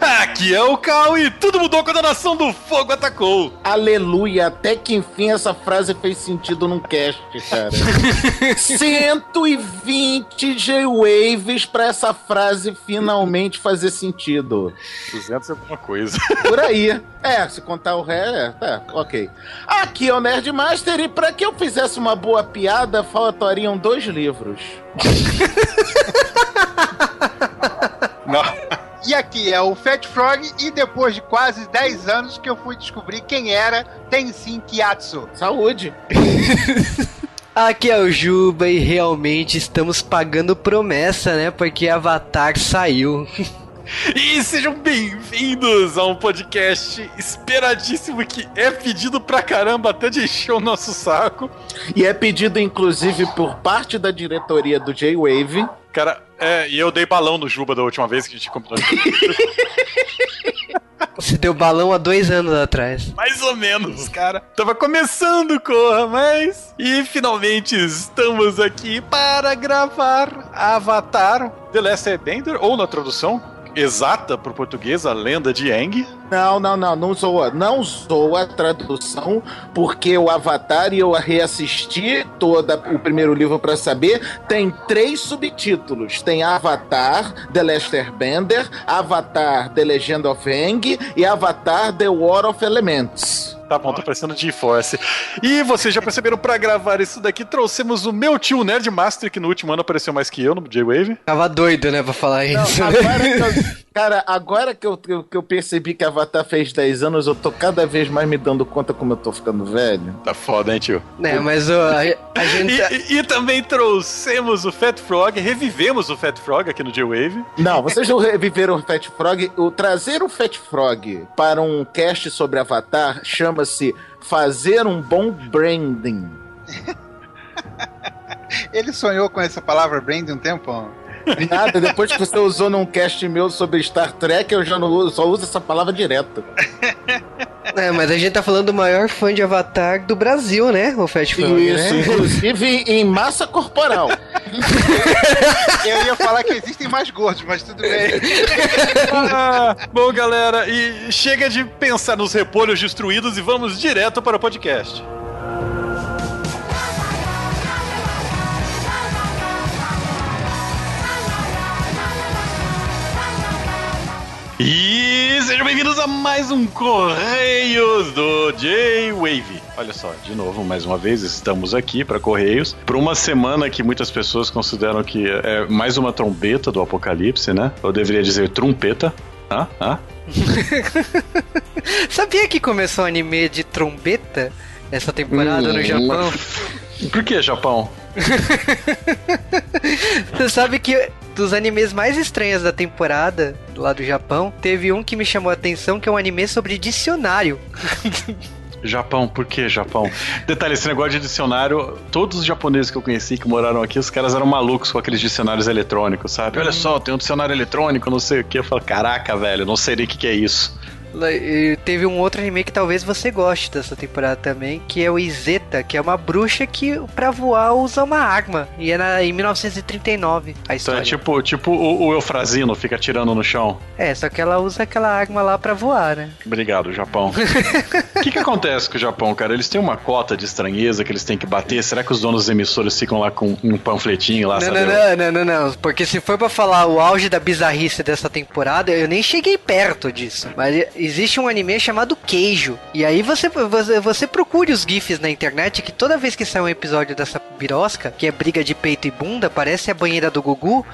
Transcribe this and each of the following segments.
Aqui é o Cal e tudo mudou quando a Nação do Fogo atacou. Aleluia, até que enfim essa frase fez sentido num cast, cara. 120 J-Waves pra essa frase finalmente fazer sentido. 200 e alguma coisa. Por aí. É, se contar o ré, é, tá, ok. Aqui é o Nerd Master e pra que eu fizesse uma boa piada, faltariam dois livros. E aqui é o Fat Frog, e depois de quase 10 anos que eu fui descobrir quem era Tenzin Kyatsu. Saúde. Aqui é o Juba e realmente estamos pagando promessa, né? Porque Avatar saiu. E sejam bem-vindos a um podcast esperadíssimo que é pedido pra caramba até de encher o nosso saco. E é pedido, inclusive, por parte da diretoria do J-Wave. Cara, é, e eu dei balão no Juba da última vez que a gente combinou. Você deu balão há dois anos atrás. Mais ou menos, cara. Tava começando, Corra, mas. E finalmente estamos aqui para gravar Avatar The Last Airbender, ou na tradução exata pro português, a lenda de Aang. Não, não, não, não zoa. Não zoa a tradução, porque o Avatar, e eu reassisti todo o primeiro livro pra saber, tem três subtítulos. Tem Avatar, The Last Airbender, Avatar, The Legend of Aang e Avatar, The War of Elements. Tá bom, tô parecendo de Force. E vocês já perceberam, pra gravar isso daqui, trouxemos o meu tio Nerd Master, que no último ano apareceu mais que eu no J-Wave. Tava doido, né, pra falar Não, isso. agora que eu, cara, agora que eu, que eu- que eu percebi que Avatar fez 10 anos, eu tô cada vez mais me dando conta como eu tô ficando velho. Tá foda, hein, tio? né, mas ó, a, a gente. tá- E, e- e também trouxemos o Fat Frog, revivemos o Fat Frog aqui no J-Wave. Não, vocês não reviveram o Fat Frog. O trazer o Fat Frog para um cast sobre Avatar chama-se fazer um bom branding. Ele sonhou com essa palavra brand um tempo? Nada, depois que você usou num cast meu sobre Star Trek, eu já não uso, só uso essa palavra direto. É, mas a gente tá falando do maior fã de Avatar do Brasil, né? O Fat Frog, Isso, né? inclusive em massa corporal. Eu ia falar que existem mais gordos, mas tudo bem. Ah, bom, galera, e chega de pensar nos repolhos destruídos e vamos direto para o podcast. E sejam bem-vindos a mais um Correios do J-Wave. Olha só, de novo, mais uma vez, estamos aqui para Correios. Por uma semana que muitas pessoas consideram que é mais uma trombeta do apocalipse, né? Eu deveria dizer trompeta. Ah, ah. Sabia que começou um anime de trombeta essa temporada no Hum. Japão? Por que Japão? Você sabe que dos animes mais estranhos da temporada lá do Japão, teve um que me chamou a atenção que é um anime sobre dicionário. Japão, por que Japão? Detalhe, esse negócio de dicionário, todos os japoneses que eu conheci que moraram aqui, os caras eram malucos com aqueles dicionários eletrônicos, sabe? Olha só, tem um dicionário eletrônico, não sei o que. Eu falo, caraca, velho, não sei nem o que, que é isso. E Teve um outro anime que talvez você goste dessa temporada também, que é o Izeta, que é uma bruxa que pra voar usa uma arma. E é na, em 1939 a Então história. é tipo, tipo o, o Eufrazino fica atirando no chão. É, só que ela usa aquela arma lá pra voar, né? Obrigado, Japão. O que, que acontece com o Japão, cara? Eles têm uma cota de estranheza que eles têm que bater. Será que os donos dos emissores ficam lá com um panfletinho lá, Não, sabe? não, não, não, não, não. Porque se for pra falar o auge da bizarrice dessa temporada, eu nem cheguei perto disso. Mas existe um anime chamado Queijo. E aí você, você, você procure os GIFs na internet que toda vez que sai um episódio dessa birosca, que é briga de peito e bunda, parece a banheira do Gugu,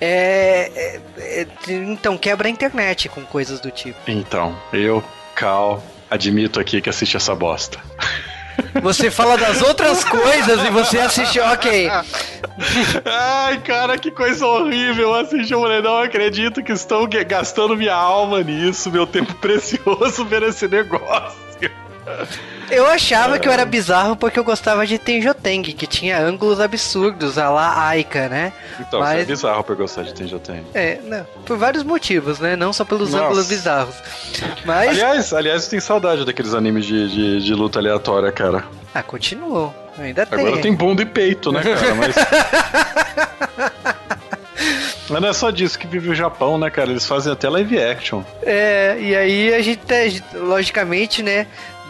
é, é- é- então quebra a internet com coisas do tipo. Então, eu, Cal, admito aqui que assisti essa bosta. Você fala das outras coisas e você assiste, ok. Ai, cara, que coisa horrível assistir. Eu falei, não acredito que ge- gastando minha alma nisso, meu tempo precioso ver esse negócio. Eu achava que eu era bizarro porque eu gostava de Tenjoteng, que tinha ângulos absurdos, a lá Aika, né? Então, Mas- isso é bizarro por gostar de Tenjoteng. É, não, por vários motivos, né? Não só pelos Nossa. ângulos bizarros. Mas. Aliás, aliás, tenho saudade daqueles animes de, de, de luta aleatória, cara. Ah, continuou. Ainda Agora tem. tem bunda e peito, né, cara? Mas. Mas não é só disso que vive o Japão, né, cara? Eles fazem até live action. É, e aí a gente, logicamente, né?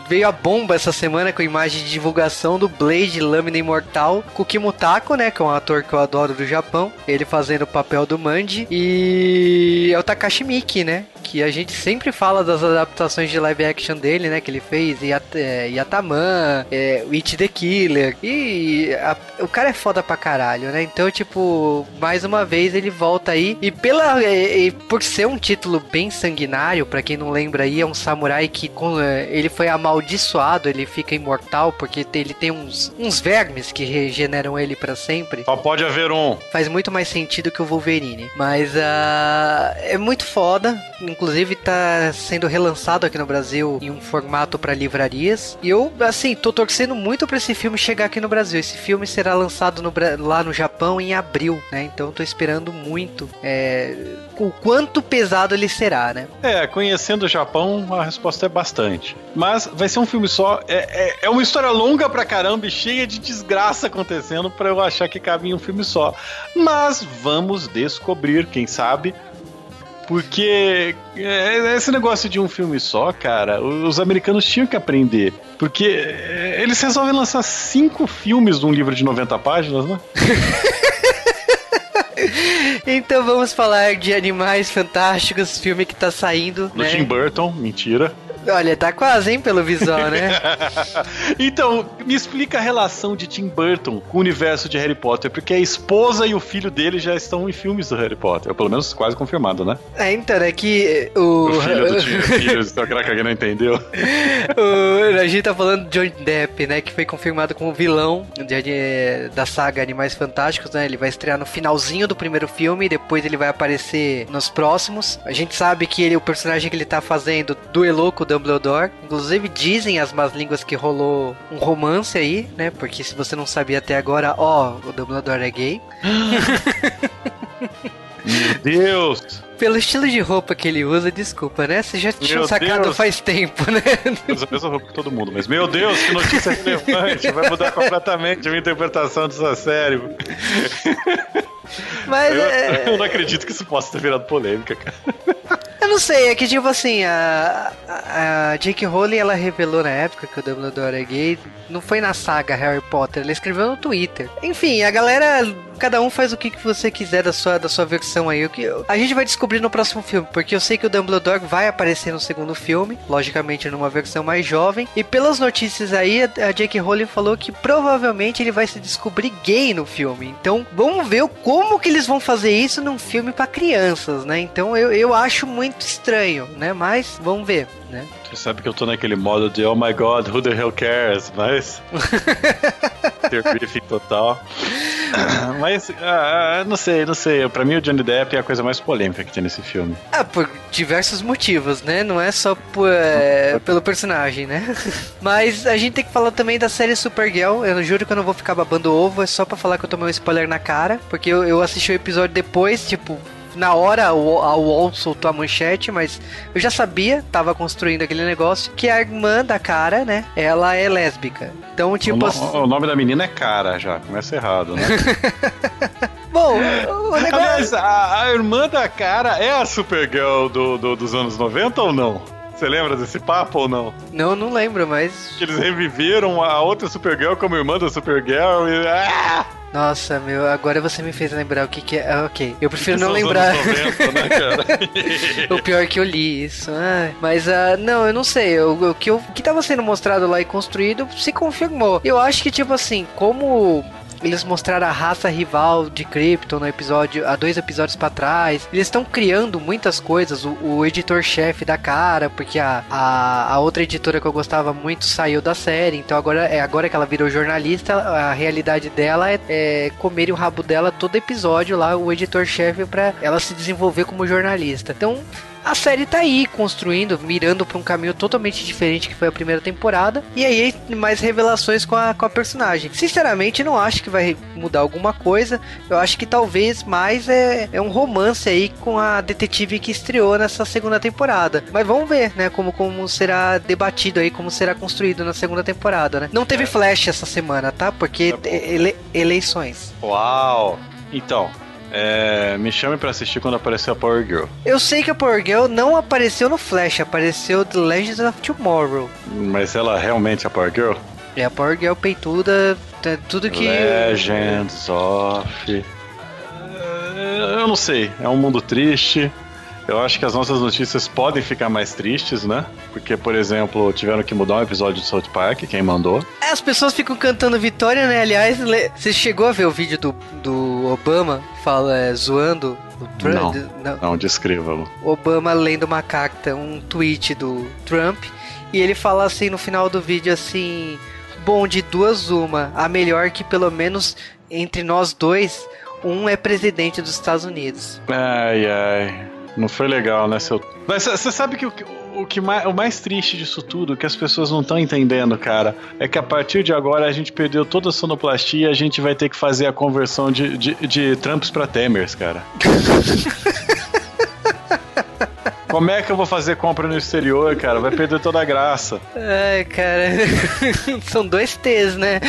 Veio a bomba essa semana com a imagem de divulgação do Blade Lâmina Imortal com o Kimutako, né? Que é um ator que eu adoro do Japão. Ele fazendo o papel do Manji. E é o Takashi Miki, né? Que a gente sempre fala das adaptações de live action dele, né? Que ele fez Yat é, Yataman, é, It the Killer. E a- o cara é foda pra caralho, né? Então, tipo, mais uma vez ele volta aí. E pela e- e por ser um título bem sanguinário, pra quem não lembra aí, é um samurai que com, é, ele foi amaldiçoado, ele fica imortal porque ele tem uns, uns vermes que regeneram ele pra sempre Só pode haver um. faz muito mais sentido que o Wolverine. Mas ah, é muito foda. Inclusive tá sendo relançado aqui no Brasil em um formato pra livrarias. E eu, assim, tô torcendo muito pra esse filme chegar aqui no Brasil. Esse filme será lançado no lá no Japão em abril, né? Então tô esperando muito é, o quanto pesado ele será, né? É, conhecendo o Japão, a resposta é bastante. Mas vai ser um filme só. É, é, é uma história longa pra caramba e cheia de desgraça acontecendo pra eu achar que cabe em um filme só. Mas vamos descobrir, quem sabe. Porque é, esse negócio de um filme só, cara, os americanos tinham que aprender. Porque é, eles resolvem lançar cinco filmes de um livro de 90 páginas, né? Então vamos falar de Animais Fantásticos, filme que tá saindo, Do né? Tim Burton, mentira. Olha, tá quase, hein, pelo visual, né? então, me explica a relação de Tim Burton com o universo de Harry Potter, porque a esposa e o filho dele já estão em filmes do Harry Potter, ou pelo menos quase confirmado, né? É, então, é que o. O filho do Tim, filho, será que alguém não entendeu? o, a gente tá falando de Johnny Depp, né? Que foi confirmado como vilão de- de- da saga Animais Fantásticos, né? Ele vai estrear no finalzinho do primeiro filme, depois ele vai aparecer nos próximos. A gente sabe que ele, o personagem que ele tá fazendo duelou com o Dumbledore. Inclusive, dizem as más línguas que rolou um romance aí, né? Porque se você não sabia até agora, ó, o Dumbledore é gay. Meu Deus! Pelo estilo de roupa que ele usa, desculpa, né? Você já tinha Meu sacado Deus. faz tempo, né? Usa a mesma roupa que todo mundo, mas meu Deus, que notícia relevante! Vai mudar completamente a minha interpretação dessa série. Mas Eu, é, eu não acredito que isso possa ter virado polêmica, cara. Eu não sei, é que tipo assim, a, a, Jake Rowling ela revelou na época que o Dumbledore é gay, não foi na saga Harry Potter, ela escreveu no Twitter. Enfim, a galera, cada um faz o que, que você quiser da sua, da sua versão aí. O que, a gente vai descobrir no próximo filme, porque eu sei que o Dumbledore vai aparecer no segundo filme, logicamente numa versão mais jovem. E pelas notícias aí, a, Jake Rowling falou que provavelmente ele vai se descobrir gay no filme. Então, vamos ver como que eles vão fazer isso num filme pra crianças, né? Então, eu, eu acho muito estranho, né? Mas, vamos ver, né? Você sabe que eu tô naquele modo de oh my god, who the hell cares? Mas. ter briefing total. Mas, ah, ah, não sei, não sei. Pra mim, o Johnny Depp é a coisa mais polêmica que tem nesse filme. Ah, por diversos motivos, né? Não é só por, é, pelo personagem, né? Mas a gente tem que falar também da série Supergirl. Eu juro que eu não vou ficar babando ovo, é só pra falar que eu tomei um spoiler na cara. Porque eu, eu assisti o episódio depois, tipo. Na hora o- a UOL soltou a manchete, mas eu já sabia, tava construindo aquele negócio, que a irmã da cara, né? Ela é lésbica. Então, o, tipo. no- assim- o nome da menina é Cara, já. Começa errado, né? Bom, o negócio. Aliás, a, a irmã da Cara é a Supergirl do, do- dos anos 90 ou não? Você lembra desse papo ou não? Não, não lembro, mas. Que eles reviveram a outra Supergirl como irmã da Supergirl e. Ah! Nossa, meu, agora você me fez lembrar o que, que é. Ah, ok. Eu prefiro não lembrar. anos 90, né, o pior é que eu li isso. Mas, ah, não, eu não sei. O, o que, eu- o que tava sendo mostrado lá e construído se confirmou. Eu acho que, tipo assim, como. Eles mostraram a raça rival de Krypton no episódio, há dois episódios pra trás. Eles estão criando muitas coisas. O, o editor-chefe da cara, porque a, a, a outra editora que eu gostava muito saiu da série. Então agora, é, agora que ela virou jornalista, a realidade dela é, é comer o rabo dela todo episódio lá, o editor-chefe, pra ela se desenvolver como jornalista. Então, a série tá aí construindo, mirando pra um caminho totalmente diferente que foi a primeira temporada. E aí mais revelações com a, com a personagem. Sinceramente, não acho que vai mudar alguma coisa. Eu acho que talvez mais é, é um romance aí com a detetive que estreou nessa segunda temporada. Mas vamos ver, né, como, como será debatido aí, como será construído na segunda temporada, né? Não teve É. Flash essa semana, tá? Porque Tá ele- eleições. Uau! Então, é, me chame pra assistir quando aparecer a Power Girl. Eu sei que a Power Girl não apareceu no Flash, apareceu The Legends of Tomorrow. Mas ela realmente é a Power Girl? É a Power Girl peituda, tá- tudo que. Legends of. Eu não sei, é um mundo triste. Eu acho que as nossas notícias podem ficar mais tristes, né? Porque, por exemplo, tiveram que mudar um episódio de South Park, quem mandou. É, As pessoas ficam cantando vitória, né? Aliás, você chegou a ver o vídeo do, do Obama fala, é, zoando o Trump? Não. Não. Não, descreva-lo. Obama lendo uma carta, um tweet do Trump, e ele fala assim no final do vídeo assim: Bom, de duas uma, a melhor que pelo menos entre nós dois, um é presidente dos Estados Unidos. Ai, ai. Não foi legal, né, seu. Mas você sabe que o, o que mais, o mais triste disso tudo, que as pessoas não estão entendendo, cara, é que a partir de agora a gente perdeu toda a sonoplastia e a gente vai ter que fazer a conversão de, de, de Trumps pra Temers, cara. Como é que eu vou fazer compra no exterior, cara? Vai perder toda a graça. Ai, cara, são dois T's, né?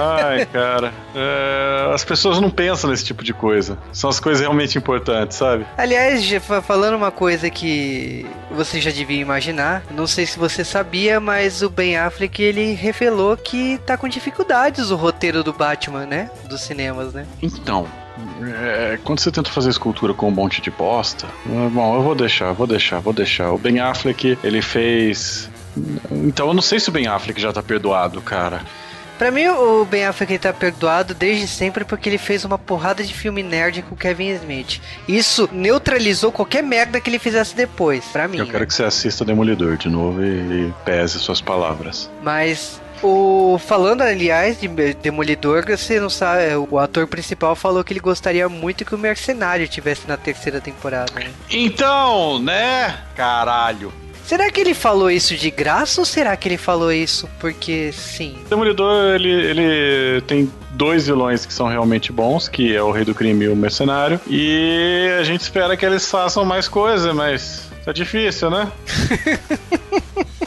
Ai, cara. É, as pessoas não pensam nesse tipo de coisa. São as coisas realmente importantes, sabe? Aliás, falando uma coisa que você já devia imaginar, não sei se você sabia, mas o Ben Affleck ele revelou que tá com dificuldades o roteiro do Batman, né? Dos cinemas, né? Então, é, quando você tenta fazer escultura com um monte de bosta, é, bom, eu vou deixar, vou deixar, vou deixar. O Ben Affleck, ele fez. Então, eu não sei se o Ben Affleck já tá perdoado, cara. Pra mim, o Ben Affleck tá perdoado desde sempre porque ele fez uma porrada de filme nerd com o Kevin Smith. Isso neutralizou qualquer merda que ele fizesse depois, pra mim. Eu né? quero que você assista Demolidor de novo e, e pese suas palavras. Mas o falando aliás de Demolidor, você não sabe, o ator principal falou que ele gostaria muito que o Mercenário tivesse na terceira temporada. né? Então, né? Caralho. Será que ele falou isso de graça ou será que ele falou isso porque sim? Demolidor, ele, ele tem dois vilões que são realmente bons, que é o Rei do Crime e o Mercenário. E a gente espera que eles façam mais coisa, mas tá difícil, né?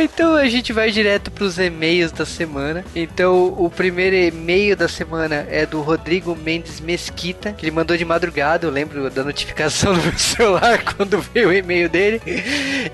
Então a gente vai direto pros e-mails da semana. Então o primeiro e-mail da semana é do Rodrigo Mendes Mesquita, que ele mandou de madrugada, eu lembro da notificação no meu celular quando veio o e-mail dele.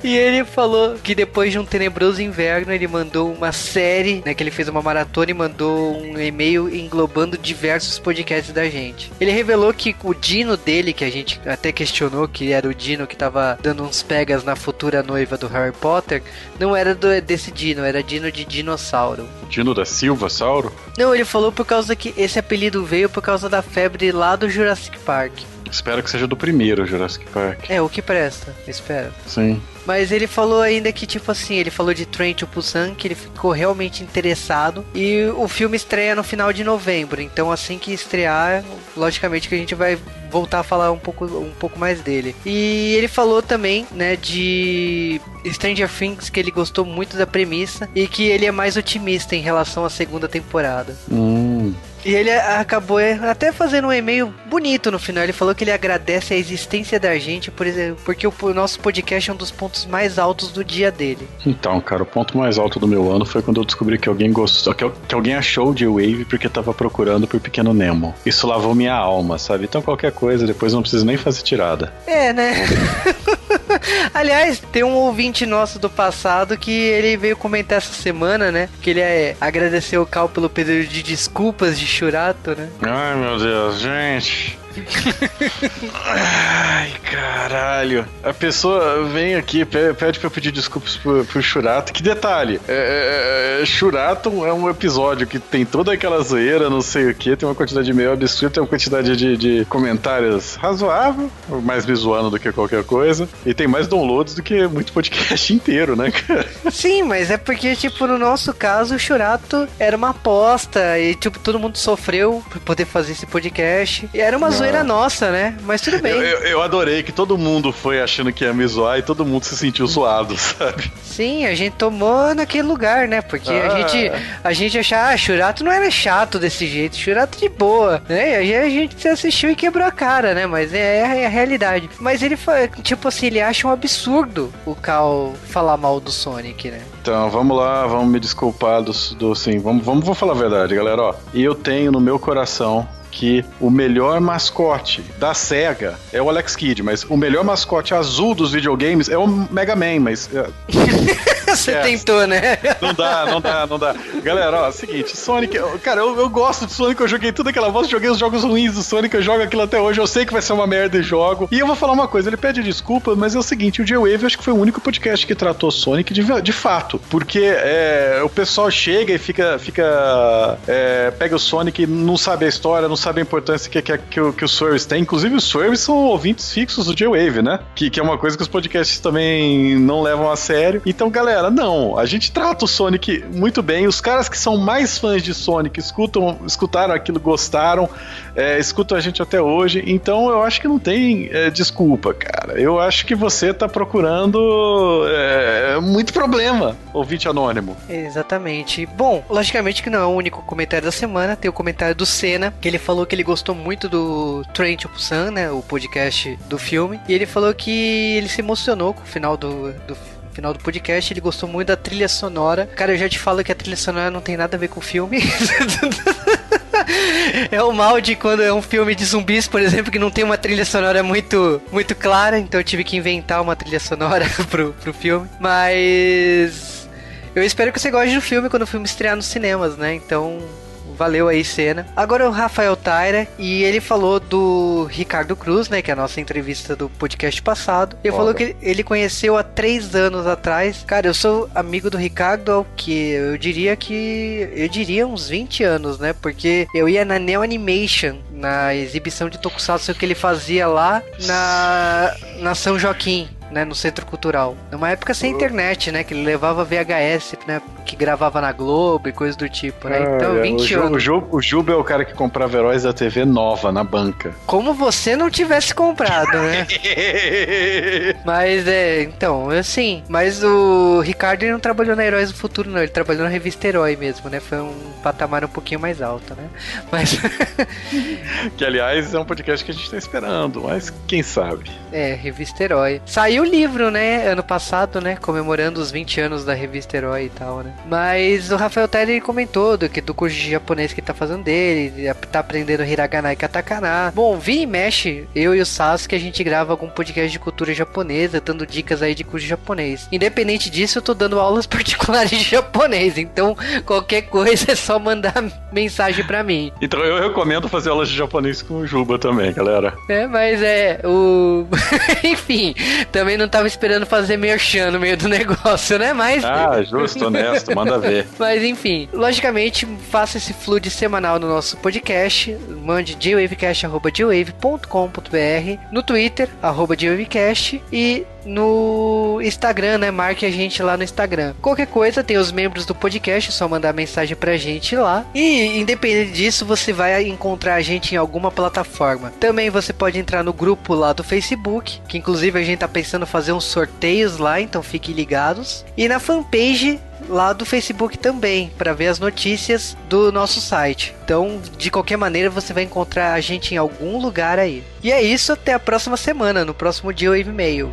E ele falou que depois de um tenebroso inverno, ele mandou uma série, né, que ele fez uma maratona e mandou um e-mail englobando diversos podcasts da gente. Ele revelou que o Dino dele, que a gente até questionou que era o Dino que tava dando uns pegas na futura noiva do Harry Potter, não era do, desse Dino, era Dino de dinossauro. Dino da Silva, Sauro? Não, ele falou por causa que esse apelido veio por causa da febre lá do Jurassic Park. Espero que seja do primeiro Jurassic Park. É, o que presta, espero. Sim. Mas ele falou ainda que, tipo assim, ele falou de Train to Busan, que ele ficou realmente interessado. E o filme estreia no final de novembro. Então, assim que estrear, logicamente que a gente vai voltar a falar um pouco, um pouco mais dele. E ele falou também, né, de Stranger Things, que ele gostou muito da premissa. E que ele é mais otimista em relação à segunda temporada. Hum. E ele acabou é, até fazendo um e-mail bonito no final. Ele falou que ele agradece a existência da gente, por exemplo, porque o nosso podcast é um dos pontos mais altos do dia dele. Então, cara, o ponto mais alto do meu ano foi quando eu descobri que alguém gostou, que, que alguém achou de Wave porque tava procurando por Pequeno Nemo. Isso lavou minha alma, sabe? Então qualquer coisa, depois não precisa nem fazer tirada. É, né? Aliás, tem um ouvinte nosso do passado que ele veio comentar essa semana, né? Que ele é, agradeceu o Cal pelo pedido de desculpas de Churato, né? Ai, meu Deus, gente. Ai, caralho. A pessoa vem aqui, pe- pede pra eu pedir desculpas pro, pro Churato. Que detalhe, é, é, é, Churato é um episódio que tem toda aquela zoeira, não sei o que, tem uma quantidade de meio absurda, tem uma quantidade de, de comentários razoável, mais me zoando do que qualquer coisa, e tem mais downloads do que muito podcast inteiro, né, cara? Sim, mas é porque, tipo, no nosso caso, o Churato era uma aposta e, tipo, todo mundo sofreu por poder fazer esse podcast. E era uma Não. Zoeira nossa, né? Mas tudo bem. Eu, eu, eu adorei que todo mundo foi achando que ia me zoar e todo mundo se sentiu zoado, sabe? Sim, a gente tomou naquele lugar, né? Porque a Ah. gente a gente achava, ah, Churato não era chato desse jeito, Churato de boa, né? E aí a gente assistiu e quebrou a cara, né? Mas é, é a realidade. Mas ele foi, tipo assim, ele acha um absurdo o Cal falar mal do Sonic, né? Então, vamos lá, vamos me desculpar do, do sim, vamos, vamos, vou falar a verdade, galera, ó. Eu tenho no meu coração que o melhor mascote da SEGA é o Alex Kidd, mas o melhor mascote azul dos videogames é o Mega Man, mas é, Você É. tentou, né? não dá, não dá, não dá. Galera, ó, é o seguinte, Sonic, cara, eu, eu gosto de Sonic, eu joguei tudo aquela voz, joguei os jogos ruins do Sonic, eu jogo aquilo até hoje, eu sei que vai ser uma merda e jogo. E eu vou falar uma coisa, ele pede desculpa, mas é o seguinte, o J-Wave acho que foi o único podcast que tratou Sonic de, de fato, porque é, o pessoal chega e fica, fica é, pega o Sonic e não sabe a história, não sabe a importância que, que, que, o- que os Swerves têm, inclusive os Swerves são ouvintes fixos do J-Wave, né? Que, que é uma coisa que os podcasts também não levam a sério. Então, galera, não, a gente trata o Sonic muito bem, os caras que são mais fãs de Sonic escutam, escutaram aquilo, gostaram, é, escutam a gente até hoje, então eu acho que não tem é, desculpa, cara. Eu acho que você tá procurando é, muito problema, ouvinte anônimo. Exatamente. Bom, logicamente que não é o único comentário da semana. Tem o comentário do Senna, que ele falou que ele gostou muito do Train to Busan, né? O podcast do filme. E ele falou que ele se emocionou com o final do, do final do podcast. Ele gostou muito da trilha sonora. Cara, eu já te falo que a trilha sonora não tem nada a ver com o filme. É o mal de quando é um filme de zumbis, por exemplo, que não tem uma trilha sonora muito, muito clara, então eu tive que inventar uma trilha sonora pro, pro filme. Mas eu espero que você goste do filme quando o filme estrear nos cinemas, né? Então, valeu aí, cena. Agora o Rafael Taira, e ele falou do Ricardo Cruz, né? Que é a nossa entrevista do podcast passado. Ele Foda. falou que ele conheceu há três anos atrás. Cara, eu sou amigo do Ricardo há o que? Eu diria que. Eu diria uns 20 anos, né? Porque eu ia na Neo Animation, na exibição de Tokusatsu que ele fazia lá na, na São Joaquim. Né, no centro cultural. Numa época sem internet, né? Que ele levava VHS, né? Que gravava na Globo e coisa do tipo, né? Então, Cara, 20 o, Ju, anos. o, Ju, o Juba é o cara que comprava heróis da TV nova na banca. Como você não tivesse comprado, né? Mas é, então, assim, mas o Ricardo ele não trabalhou na Heróis do Futuro, não, ele trabalhou na revista Herói mesmo, né? Foi um patamar um pouquinho mais alto, né? Mas que, aliás, é um podcast que a gente tá esperando, mas quem sabe. é, revista Herói. Saiu o livro, né, ano passado, né? Comemorando os 20 anos da revista Herói e tal, né? Mas o Rafael Teller comentou do, que, do curso de japonês que ele tá fazendo dele, ele tá aprendendo Hiragana e Katakana. Bom, vira e mexe, eu e o Sasuke, a gente grava algum podcast de cultura japonesa, dando dicas aí de curso de japonês. Independente disso, eu tô dando aulas particulares de japonês, então qualquer coisa é só mandar mensagem pra mim. Então eu recomendo fazer aulas de japonês com o Juba também, galera. É, mas é, o. Enfim, também não tava esperando fazer merchan no meio do negócio, né? Mas. Ah, justo, honesto, manda ver. Mas enfim, logicamente, faça esse flood semanal no nosso podcast. Mande jwavecast.jwave.com.br no Twitter, arroba jwavecast e no Instagram, né? Marque a gente lá no Instagram. Qualquer coisa, tem os membros do podcast, é só mandar mensagem pra gente lá. E independente disso, você vai encontrar a gente em alguma plataforma. Também você pode entrar no grupo lá do Facebook, que inclusive a gente tá pensando em fazer uns sorteios lá, então fiquem ligados. E na fanpage lá do Facebook também, para ver as notícias do nosso site. Então, de qualquer maneira, você vai encontrar a gente em algum lugar aí. E é isso, até a próxima semana, no próximo dia Wave Mail.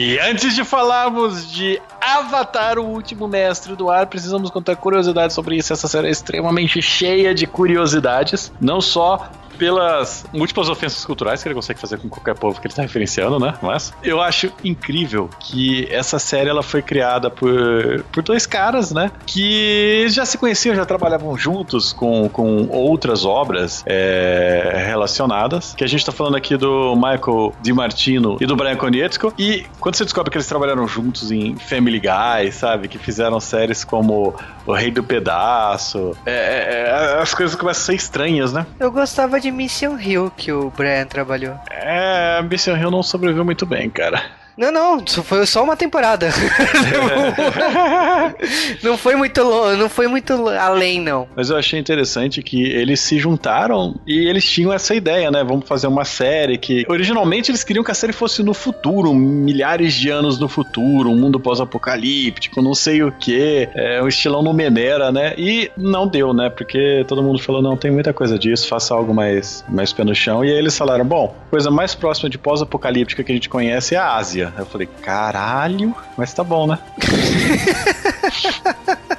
E antes de falarmos de Avatar, o último mestre do ar, precisamos contar curiosidades sobre isso. Essa série é extremamente cheia de curiosidades, não só pelas múltiplas ofensas culturais que ele consegue fazer com qualquer povo que ele está referenciando, né? Mas eu acho incrível que essa série ela foi criada por, por dois caras, né? Que já se conheciam, já trabalhavam juntos com, com outras obras é, relacionadas. Que a gente está falando aqui do Michael DiMartino e do Brian Konietzko. E quando você descobre que eles trabalharam juntos em Family Guy, sabe? Que fizeram séries como O Rei do Pedaço, é, é, é as coisas começam a ser estranhas, né? Eu gostava de Mission Hill que o Brian trabalhou. É, Mission Hill não sobreviveu muito bem, cara. Não, não, foi só uma temporada. não foi muito não foi muito além, não. Mas eu achei interessante que eles se juntaram e eles tinham essa ideia, né? Vamos fazer uma série que. Originalmente eles queriam que a série fosse no futuro, milhares de anos no futuro, um mundo pós-apocalíptico, não sei o que, é, um estilão no Menera, né? E não deu, né? Porque todo mundo falou: não, tem muita coisa disso, faça algo mais, mais pé no chão. E aí eles falaram: bom, coisa mais próxima de pós-apocalíptica que a gente conhece é a Ásia. Eu falei, caralho, mas tá bom, né?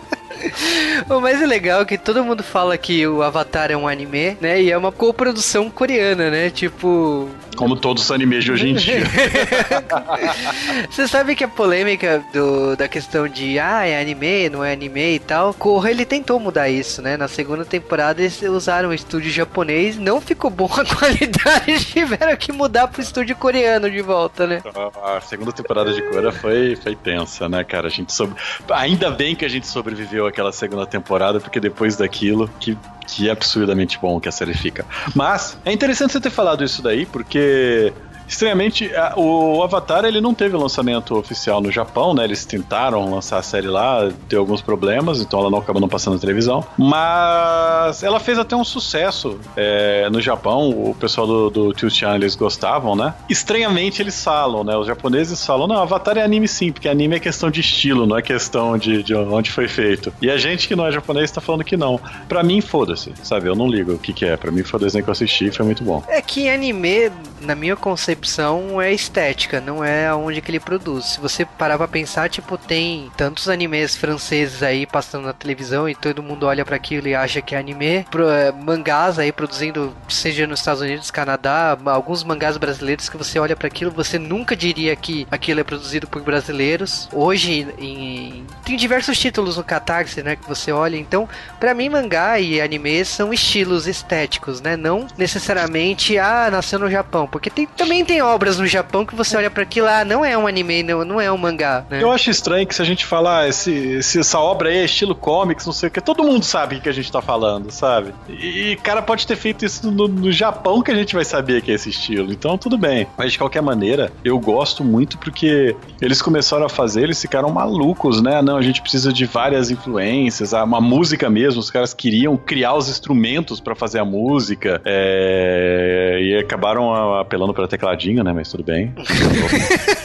O mais legal é que todo mundo fala que o Avatar é um anime, né? E é uma coprodução coreana, né? Tipo. Como todos os animes de hoje em dia. Você sabe que a polêmica do, da questão de ah, é anime, não é anime e tal, Korra ele tentou mudar isso, né? Na segunda temporada eles usaram o estúdio japonês, não ficou bom a qualidade, tiveram que mudar pro estúdio coreano de volta, né? A segunda temporada de Korra foi, foi tensa, né, cara? A gente sobre... Ainda bem que a gente sobreviveu àquela segunda temporada, porque depois daquilo, que que absurdamente bom que a série fica. Mas é interessante você ter falado isso daí, porque Estranhamente, o Avatar ele não teve lançamento oficial no Japão, né? Eles tentaram lançar a série lá, deu alguns problemas, então ela não acabou não passando na televisão. Mas ela fez até um sucesso é, no Japão. O pessoal do, do Tio Chan eles gostavam, né? Estranhamente eles falam, né? Os japoneses falam: não, Avatar é anime sim, porque anime é questão de estilo, não é questão de, de onde foi feito. E a gente que não é japonês tá falando que não. Pra mim, foda-se, sabe? Eu não ligo o que, que é. Pra mim, foi o desenho que eu assisti foi muito bom. É que anime, na minha concepção, concepção é estética, não é aonde que ele produz. Se você parar pra pensar, tipo, tem tantos animes franceses aí passando na televisão e todo mundo olha para aquilo e acha que é anime. Pro, é, mangás aí produzindo, seja nos Estados Unidos, Canadá, alguns mangás brasileiros que você olha para aquilo, você nunca diria que aquilo é produzido por brasileiros. Hoje, em, tem diversos títulos no Catarse, né, que você olha. Então, para mim, mangá e anime são estilos estéticos, né? Não necessariamente, ah, nasceu no Japão. Porque tem, também tem obras no Japão que você olha para aquilo, ah, não é um anime, não, não é um mangá. Né? Eu acho estranho que se a gente falar ah, esse, essa obra aí é estilo comics, não sei o que, todo mundo sabe o que a gente tá falando, sabe? E, cara pode ter feito isso no, no Japão que a gente vai saber que é esse estilo. Então tudo bem. Mas de qualquer maneira, eu gosto muito porque eles começaram a fazer, eles ficaram malucos, né? Não, a gente precisa de várias influências, ah, uma música mesmo. Os caras queriam criar os instrumentos para fazer a música é, e acabaram apelando para teclado né? Mas tudo bem.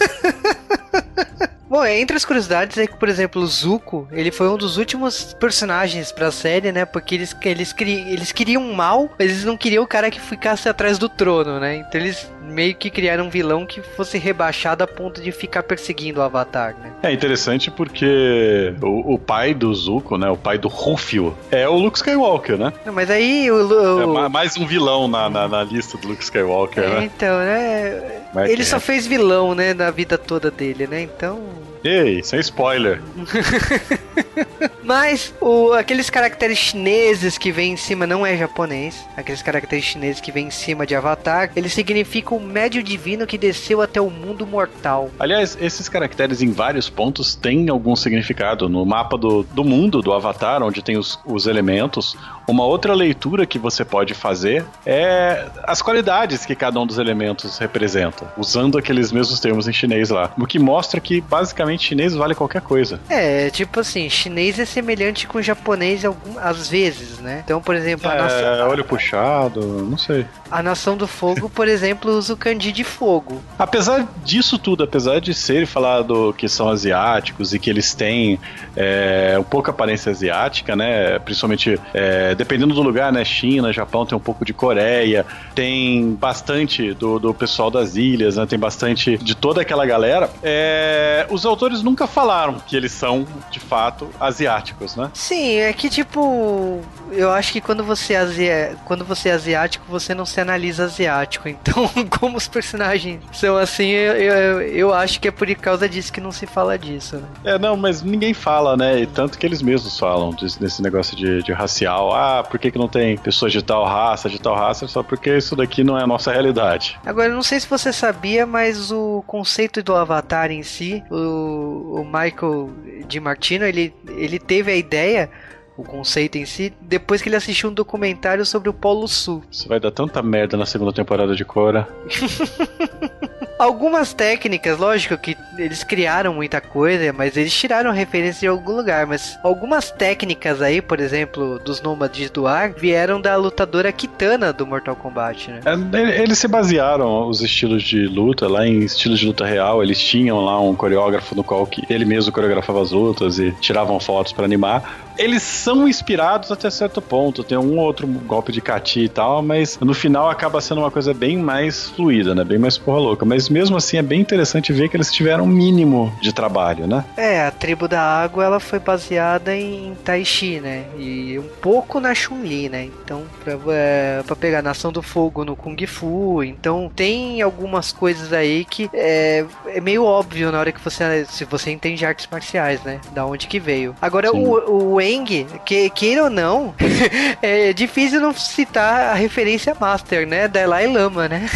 Bom, entre as curiosidades é que, por exemplo, o Zuko, ele foi um dos últimos personagens pra série, né? Porque eles, eles, cri, eles queriam um mal, mas eles não queriam o cara que ficasse atrás do trono, né? Então eles meio que criaram um vilão que fosse rebaixado a ponto de ficar perseguindo o Avatar, né? É interessante porque o, o pai do Zuko, né? O pai do Rufio, é o Luke Skywalker, né? Não, mas aí o, o... É mais um vilão na, na, na, lista do Luke Skywalker, é, né? Então, né? Mas ele só fez vilão, né? Na vida toda dele, né? Então... Ei, sem spoiler. Mas o, aqueles caracteres chineses que vem em cima não é japonês. Aqueles caracteres chineses que vem em cima de Avatar, eles significam o médio divino que desceu até o mundo mortal. Aliás, esses caracteres em vários pontos têm algum significado. No mapa do, do mundo do Avatar, onde tem os, os elementos, uma outra leitura que você pode fazer é as qualidades que cada um dos elementos representa, usando aqueles mesmos termos em chinês lá. O que mostra que basicamente chinês vale qualquer coisa. É, tipo assim, chinês semelhante com japonês algum, às vezes, né? Então, por exemplo, a, É, nação, olho puxado, não sei. a Nação do Fogo, por exemplo, usa o kanji de fogo. Apesar disso tudo, apesar de ser falado que são asiáticos e que eles têm é, um pouco aparência asiática, né? Principalmente é, dependendo do lugar, né? China, Japão tem um pouco de Coreia, tem bastante do, do pessoal das ilhas, né? Tem bastante de toda aquela galera. É, os autores nunca falaram que eles são, de fato, asiáticos, né? Sim, é que tipo, eu acho que quando você é, asi- quando você é asiático, você não se analisa asiático. Então, como os personagens são assim, eu, eu, eu acho que é por causa disso que não se fala disso. Né? É, não, mas ninguém fala, né? E tanto que eles mesmos falam disso- desse negócio de, de racial. Ah, por que, que não tem pessoas de tal raça, de tal raça? Só porque isso daqui não é a nossa realidade. Agora, eu não sei se você sabia, mas o conceito do Avatar em si, o, o Michael Di Martino, ele, ele teve a ideia, o conceito em si, depois que ele assistiu um documentário sobre o Polo Sul. Isso vai dar tanta merda na segunda temporada de Cora. Algumas técnicas, lógico que eles criaram muita coisa, mas eles tiraram referência de algum lugar. Mas algumas técnicas aí, por exemplo, dos nômades do ar, vieram da lutadora Kitana do Mortal Kombat, né? É, ele- Eles se basearam os estilos de luta lá em estilos de luta real. Eles tinham lá um coreógrafo no qual ele mesmo coreografava as lutas e tiravam fotos pra animar. Eles são inspirados até certo ponto. Tem um ou outro golpe de kati e tal, mas no final acaba sendo uma coisa bem mais fluida, né? Bem mais porra louca. Mas mesmo assim é bem interessante ver que eles tiveram um mínimo de trabalho, né? É, a tribo da água ela foi baseada em Tai Chi, né? E um pouco na Chun-Li, né? Então, pra, é, pra pegar a Nação do Fogo no Kung Fu. Então, tem algumas coisas aí que é, é meio óbvio na hora que você, se você entende artes marciais, né? Da onde que veio. Agora, Sim. o, o Eng, que, queira ou não, é difícil não citar a referência Master, né? Dalai Lama, né?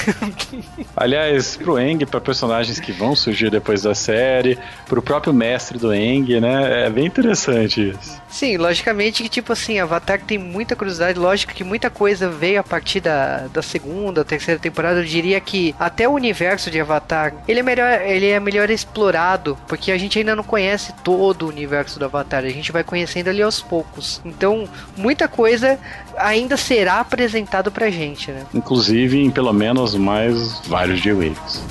Aliás, pro Eng, pra personagens que vão surgir depois da série, pro próprio mestre do Eng, né? É bem interessante isso. Sim, logicamente que, tipo assim, Avatar tem muita curiosidade. Lógico que muita coisa veio a partir da, da segunda, terceira temporada. Eu diria que até o universo de Avatar, ele é melhor, ele é melhor explorado, porque a gente ainda não conhece todo o universo do Avatar. A gente vai conhecendo ali aos poucos. Então, muita coisa ainda será apresentado pra gente, né? Inclusive em pelo menos mais vários J-Waves.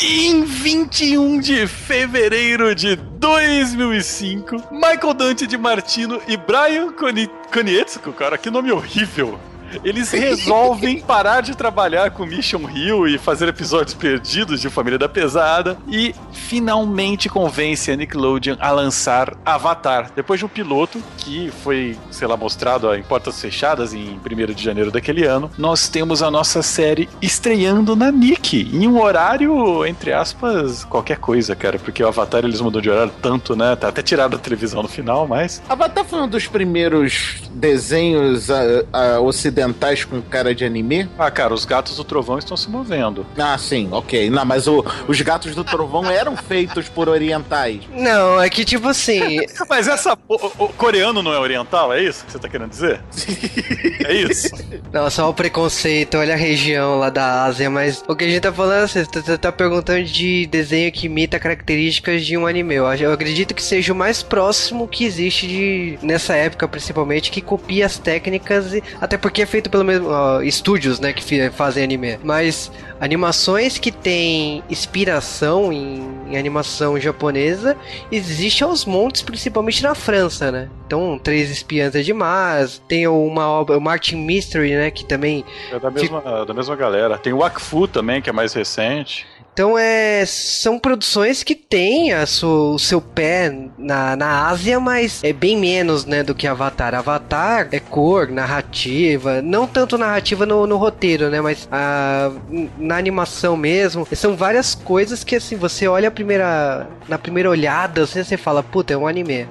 Em 21 de fevereiro de 2005, Michael Dante de Martino e Brian Koni- Konietzko, cara, que nome horrível. Eles resolvem parar de trabalhar com Mission Hill e fazer episódios perdidos de Família da Pesada e finalmente convence a Nickelodeon a lançar Avatar. Depois de um piloto que foi, sei lá, mostrado em portas fechadas em 1 de janeiro daquele ano, nós temos a nossa série estreando na Nick, em um horário, entre aspas, qualquer coisa, cara, porque o Avatar eles mudou de horário tanto, né? Tá até tirado da televisão no final, mas Avatar foi um dos primeiros desenhos ah, ah, ocidentais com cara de anime? Ah, cara, os gatos do trovão estão se movendo. Ah, sim, ok. Não, mas o- os gatos do trovão eram feitos por orientais. Não, é que tipo assim, Mas essa. O, o- coreano não é oriental, é isso que você tá querendo dizer? É isso? Não, só o preconceito, olha a região lá da Ásia, mas o que a gente tá falando, assim, você tá, tá perguntando de desenho que imita características de um anime. Eu, eu acredito que seja o mais próximo que existe de, nessa época, principalmente, que copia as técnicas, e, até porque feito pelo mesmo ó, estúdios, né, que fazem anime. Mas animações que têm inspiração em, em animação japonesa existe aos montes, principalmente na França, né? Então, Três Espiãs é demais. Tem uma obra, o Martin Mystery, né, que também É da mesma, da mesma galera. Tem o Wakfu também, que é mais recente. Então é, são produções que têm a sua- o seu pé na, na Ásia, mas é bem menos né, do que Avatar. Avatar é cor, narrativa, não tanto narrativa no, no roteiro, né? Mas ah, na animação mesmo. São várias coisas que assim, você olha a primeira, na primeira olhada, assim, você fala, puta, é um anime.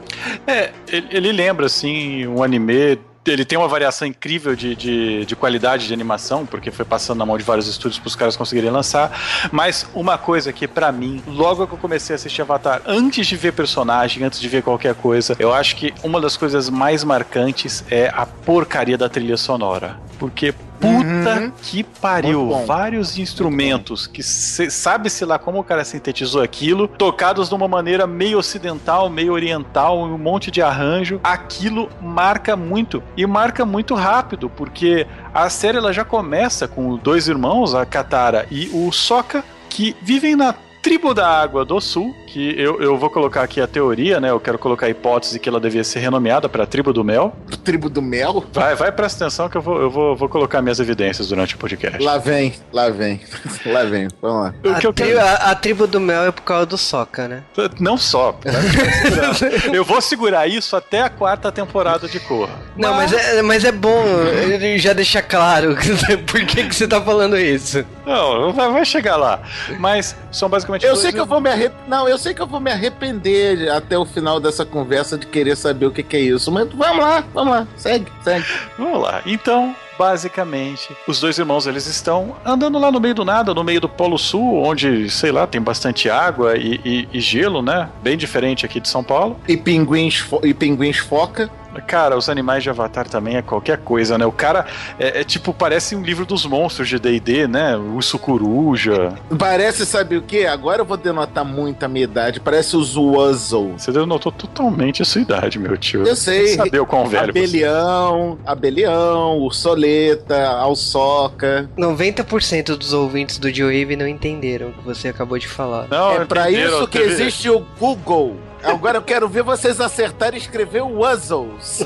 É, ele, ele lembra, assim, um anime. Ele tem uma variação incrível de, de, de qualidade de animação, porque foi passando na mão de vários estúdios para os caras conseguirem lançar. Mas uma coisa que, pra mim, logo que eu comecei a assistir Avatar, antes de ver personagem, antes de ver qualquer coisa, eu acho que uma das coisas mais marcantes é a porcaria da trilha sonora. Porque puta Uhum. que pariu, vários instrumentos que se- sabe-se lá como o cara sintetizou aquilo, tocados de uma maneira meio ocidental, meio oriental, um monte de arranjo. Aquilo marca muito e marca muito rápido, porque a série ela já começa com dois irmãos, a Katara e o Sokka, que vivem na tribo da água do sul, que eu, eu vou colocar aqui a teoria, né? Eu quero colocar a hipótese que ela devia ser renomeada para a tribo do mel. Tribo do Mel? Vai, vai, presta atenção que eu vou, eu vou, vou colocar minhas evidências durante o podcast. Lá vem, lá vem, lá vem. Vamos lá. O A, que eu tri- quero- a- a tribo do mel é por causa do Soca, né? Não só. eu vou segurar isso até a quarta temporada de Corra. Não, mas é, mas é bom ele já deixar claro por que, que você tá falando isso. Não, vai, vai chegar lá. Mas são basicamente. Eu sei que eu vou me arrep... Não, eu sei que eu vou me arrepender até o final dessa conversa de querer saber o que, que é isso. Mas vamos lá, vamos lá. Segue, segue. Vamos lá. Então, basicamente, os dois irmãos eles estão andando lá no meio do nada, no meio do Polo Sul, onde, sei lá, tem bastante água e, e- e gelo, né? Bem diferente aqui de São Paulo. E pinguins, e pinguins foca. Cara, os animais de Avatar também é qualquer coisa, né? O cara é, é tipo, parece um livro dos monstros de D&D, né? Urso coruja. Parece, sabe o que? Agora eu vou denotar muito a minha idade. Parece os Wuzzle. Você denotou totalmente a sua idade, meu tio. Eu sei. Saber o quão velho você é. Abelhão, Abelhão, Ursoleta, Alçoca. 90% dos ouvintes do Joe não entenderam o que você acabou de falar. Não, é pra entenderam, isso que existe o Google. Agora eu quero ver vocês acertarem e escrever Wuzzles.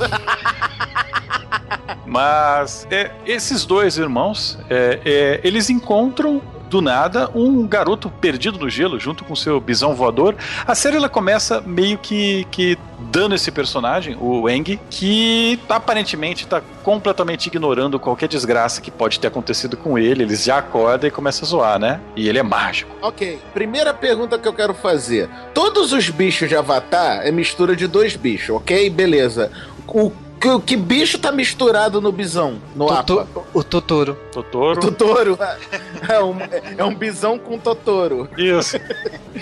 Mas é, esses dois irmãos, é, é, eles encontram do nada um garoto perdido no gelo junto com seu bisão voador. A série ela começa meio que, que dando esse personagem, o Eng, que aparentemente está completamente ignorando qualquer desgraça que pode ter acontecido com ele. Eles já acordam e começam a zoar, né? E ele é mágico. ok, primeira pergunta que eu quero fazer. Todos os bichos de Avatar é mistura de dois bichos, ok? Beleza. O que, que bicho tá misturado no bisão? No Toto- Apa? o Totoro. Totoro. Totoro. É um, é um bisão com Totoro. Isso.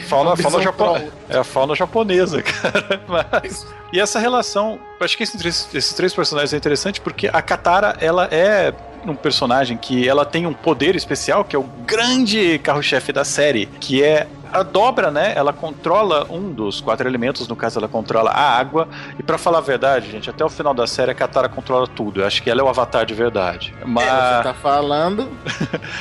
Fauna, Um bisão fauna japo-. É a fauna japonesa, cara. Mas... E essa relação, eu acho que esses três, esses três personagens é interessante porque a Katara, ela é um personagem que ela tem um poder especial, que é o grande carro-chefe da série, que é a dobra, né? Ela controla um dos quatro elementos, no caso ela controla a água. E pra falar a verdade, gente, até o final da série a Katara controla tudo. Eu acho que ela é o avatar de verdade. Mas É, você tá falando.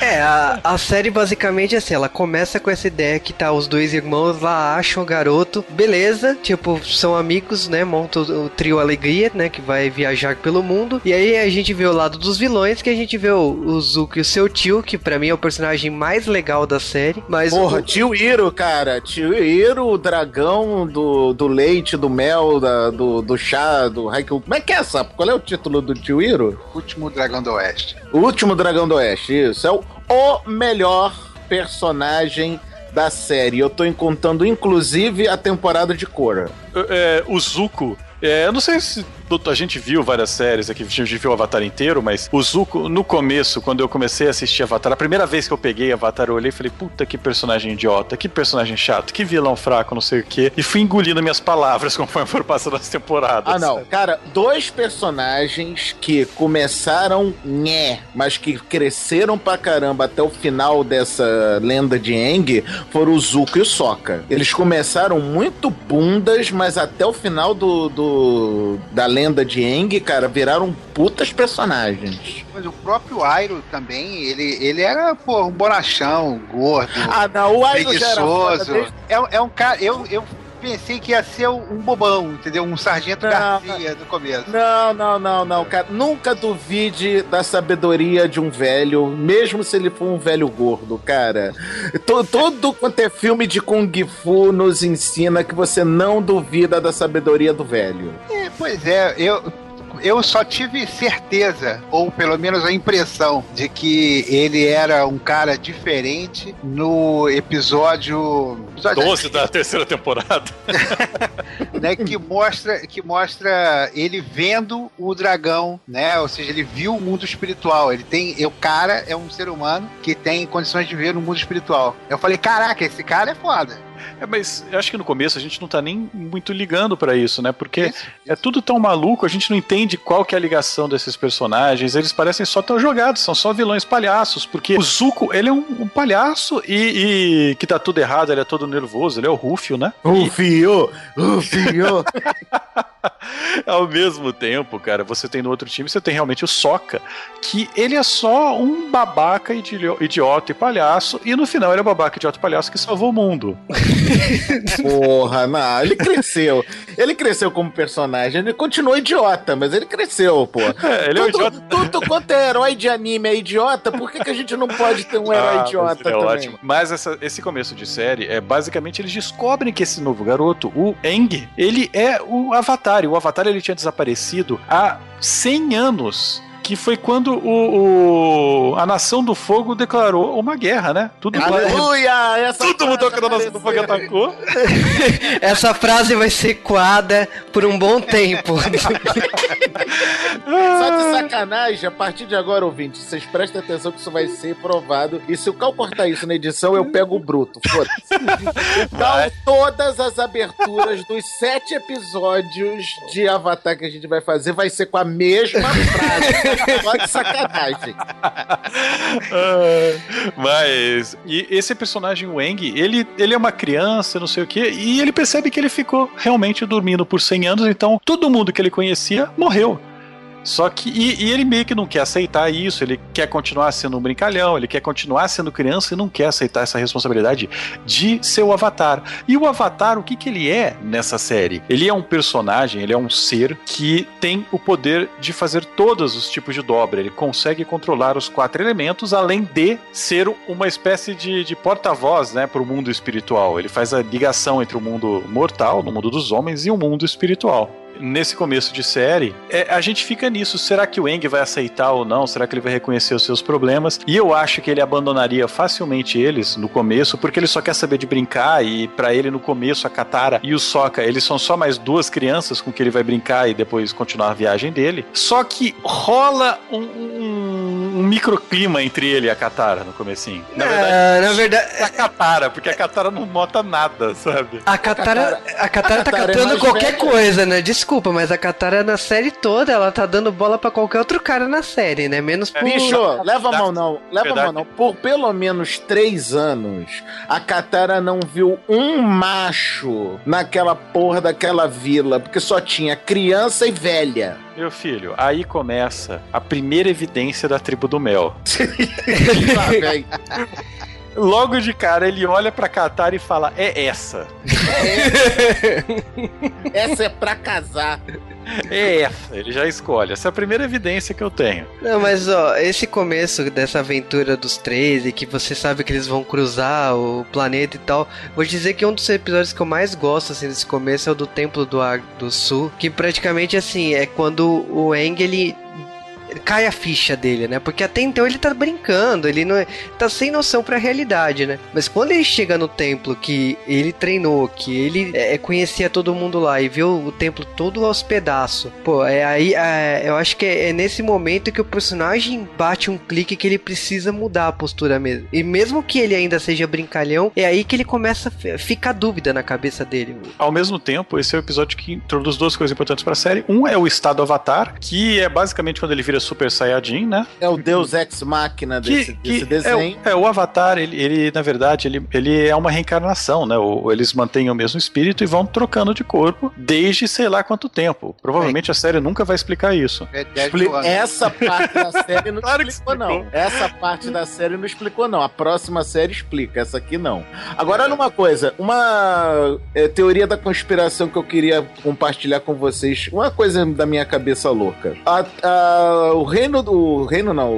É, a, a série basicamente é assim, ela começa com essa ideia que tá os dois irmãos lá, acham o garoto, beleza, tipo, são amigos, né, montam o, o trio Alegria, né, que vai viajar pelo mundo, e aí a gente vê o lado dos vilões, que a gente vê o, o Zuko e o seu tio, que pra mim é o personagem mais legal da série, mas Porra, o, tio Iro, cara. Tio Iro, o dragão do, do leite, do mel, da- do, do chá, do Haikyuu. Como é que é essa? Qual é o título do tio Iro? Último Dragão do Oeste. O último dragão do oeste, isso. É o, o melhor personagem da série. Eu tô contando, inclusive, a temporada de Korra. é, o Zuko. é, eu não sei se a gente viu várias séries aqui, a gente viu o Avatar inteiro, mas o Zuko, no começo, quando eu comecei a assistir Avatar, a primeira vez que eu peguei Avatar, eu olhei e falei, puta que personagem idiota, que personagem chato, que vilão fraco, não sei o quê. E fui engolindo minhas palavras conforme foram passando as temporadas. Ah, não. Cara, dois personagens que começaram nhé, mas que cresceram pra caramba até o final dessa lenda de Aang foram o Zuko e o Sokka. Eles começaram muito bundas, mas até o final do, do- da lenda lenda de Aang, cara, viraram putas personagens. Mas o próprio Airo também, ele, ele era, pô, um bonachão, gordo, Ah, não, o Airo já era foda desde- É, é um cara. Eu, eu pensei que ia ser um bobão, entendeu? Um sargento Não. Garcia do começo. Não, não, não, não, cara. Nunca duvide da sabedoria de um velho, mesmo se ele for um velho gordo, cara. To- Todo quanto é filme de Kung Fu nos ensina que você não duvida da sabedoria do velho. É, pois é, eu. Eu só tive certeza, ou pelo menos a impressão, de que ele era um cara diferente no episódio. episódio 12 da terceira temporada. né, que mostra que mostra ele vendo o dragão, né? Ou seja, ele viu o mundo espiritual. Ele tem, o cara é um ser humano que tem condições de ver no mundo espiritual. Eu falei, caraca, esse cara é foda. É, mas eu acho que no começo a gente não tá nem muito ligando pra isso, né? Porque Isso, é tudo tão maluco, a gente não entende qual que é a ligação desses personagens. Eles parecem só tão jogados, são só vilões palhaços. Porque o Zuko, ele é um, um palhaço e, e que tá tudo errado, ele é todo nervoso, ele é o Rufio, né? Rufio, Rufio. Ao mesmo tempo, cara, você tem no outro time, você tem realmente o Soca, que ele é só um babaca, idi- idiota e palhaço, e no final ele é o babaca, idiota e palhaço que salvou o mundo. Porra, não, ele cresceu. Ele cresceu como personagem. Ele continuou idiota, mas ele cresceu, pô. É, ele é um tudo, idiota. tudo quanto é herói de anime é idiota, por que, que a gente não pode ter um herói Ah, idiota é também? ótimo. Mas essa- esse começo de série é basicamente eles descobrem que esse novo garoto, o Eng, ele é o Avatar. E o Avatar ele tinha desaparecido há 100 anos. Que foi quando o, o- a Nação do Fogo declarou uma guerra, né? Tudo, Aleluia! Tudo mudou quando a Nação do Fogo atacou. Essa frase vai ser coada por um bom tempo. Só de sacanagem, a partir de agora, ouvinte, vocês prestem atenção que isso vai ser provado. E se o Cal cortar isso na edição, eu pego o bruto. Foda-se. Então, todas as aberturas dos sete episódios de Avatar que a gente vai fazer vai ser com a mesma frase. De sacanagem. Ah, Mas e esse personagem Wang, ele, ele é uma criança, não sei o quê, e ele percebe que ele ficou realmente dormindo por 100 anos, então todo mundo que ele conhecia morreu. Só que. E, e ele meio que não quer aceitar isso, ele quer continuar sendo um brincalhão, ele quer continuar sendo criança e não quer aceitar essa responsabilidade de ser o Avatar. E o Avatar, o que, que ele é nessa série? Ele é um personagem, ele é um ser que tem o poder de fazer todos os tipos de dobra. Ele consegue controlar os quatro elementos, além de ser uma espécie de, de porta-voz né, para o mundo espiritual. Ele faz a ligação entre o mundo mortal, no mundo dos homens, e o mundo espiritual nesse começo de série, é, a gente fica nisso. Será que o Eng vai aceitar ou não? Será que ele vai reconhecer os seus problemas? E eu acho que ele abandonaria facilmente eles no começo, porque ele só quer saber de brincar. E pra ele, no começo, a Katara e o Sokka, eles são só mais duas crianças com que ele vai brincar e depois continuar a viagem dele. Só que rola um, um- um microclima entre ele e a Katara no comecinho. Na verdade, Ah, na verdade, é a Katara, porque a Katara não nota nada, sabe? a Katara, a Katara tá Katara é catando mais qualquer velha. coisa, né? Desculpa, mas a Katara na série toda, ela tá dando bola pra qualquer outro cara na série, né? Menos pro... Bicho, leva a mão não, leva a mão não. Por pelo menos três anos, a Katara não viu um macho naquela porra daquela vila, porque só tinha criança e velha. Meu filho, aí começa a primeira evidência da tribo do mel. Logo de cara, ele olha pra Katara e fala: É essa. Essa é pra casar. É essa. Ele já escolhe. Essa é a primeira evidência que eu tenho. Não, mas ó, esse começo dessa aventura dos três e que você sabe que eles vão cruzar o planeta e tal, vou dizer que um dos episódios que eu mais gosto assim desse começo é o do Templo do Ar do Sul, que praticamente assim é quando o Eng ele cai a ficha dele, né? Porque até então ele tá brincando, ele não é, tá sem noção pra realidade, né? Mas quando ele chega no templo que ele treinou, que ele é, conhecia todo mundo lá e viu o templo todo aos pedaços, pô, é aí é, eu acho que é, é nesse momento que o personagem bate um clique que ele precisa mudar a postura mesmo. E mesmo que ele ainda seja brincalhão, é aí que ele começa a fi- ficar dúvida na cabeça dele. Ao mesmo tempo, esse é o episódio que introduz duas coisas importantes pra série. Um é o estado Avatar, que é basicamente quando ele vira Super Saiyajin, né? É o Deus Ex Machina desse, que, desse desenho. É, o, é, o Avatar, ele, ele, na verdade, ele, ele é uma reencarnação, né? O, eles mantêm o mesmo espírito e vão trocando de corpo desde sei lá quanto tempo. Provavelmente a série nunca vai explicar isso. É 10 Expli- anos. Essa parte da série não Claro explicou, não. Essa parte da série não explicou, não. A próxima série explica, essa aqui não. Agora, olha uma coisa: uma é, teoria da conspiração que eu queria compartilhar com vocês. Uma coisa da minha cabeça louca. A- a- o reino do. O reino não,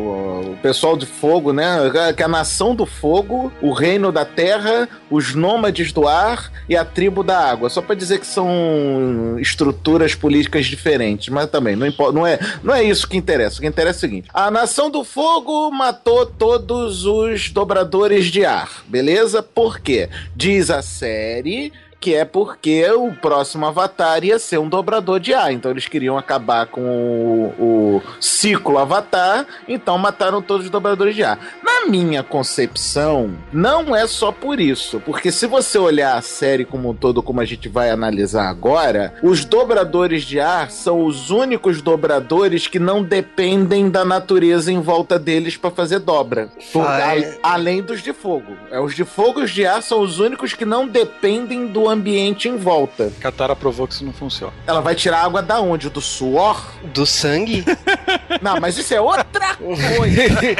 o pessoal de fogo, né? Que a nação do fogo, o reino da terra, os nômades do ar e a tribo da água. Só pra dizer que são estruturas políticas diferentes, mas também não importa, não é, não é isso que interessa. O que interessa é o seguinte: a nação do fogo matou todos os dobradores de ar, beleza? Por quê? Diz a série que é porque o próximo Avatar ia ser um dobrador de ar. Então eles queriam acabar com o, o ciclo Avatar, então mataram todos os dobradores de ar. Na minha concepção, não é só por isso, porque se você olhar a série como um todo, como a gente vai analisar agora, os dobradores de ar são os únicos dobradores que não dependem da natureza em volta deles para fazer dobra. Por- Vai. a- além dos de fogo. É, os de fogo e os de ar são os únicos que não dependem do ambiente em volta. Katara provou que isso não funciona. Ela vai tirar água da onde? Do suor? Do sangue? Não, mas isso é outra coisa.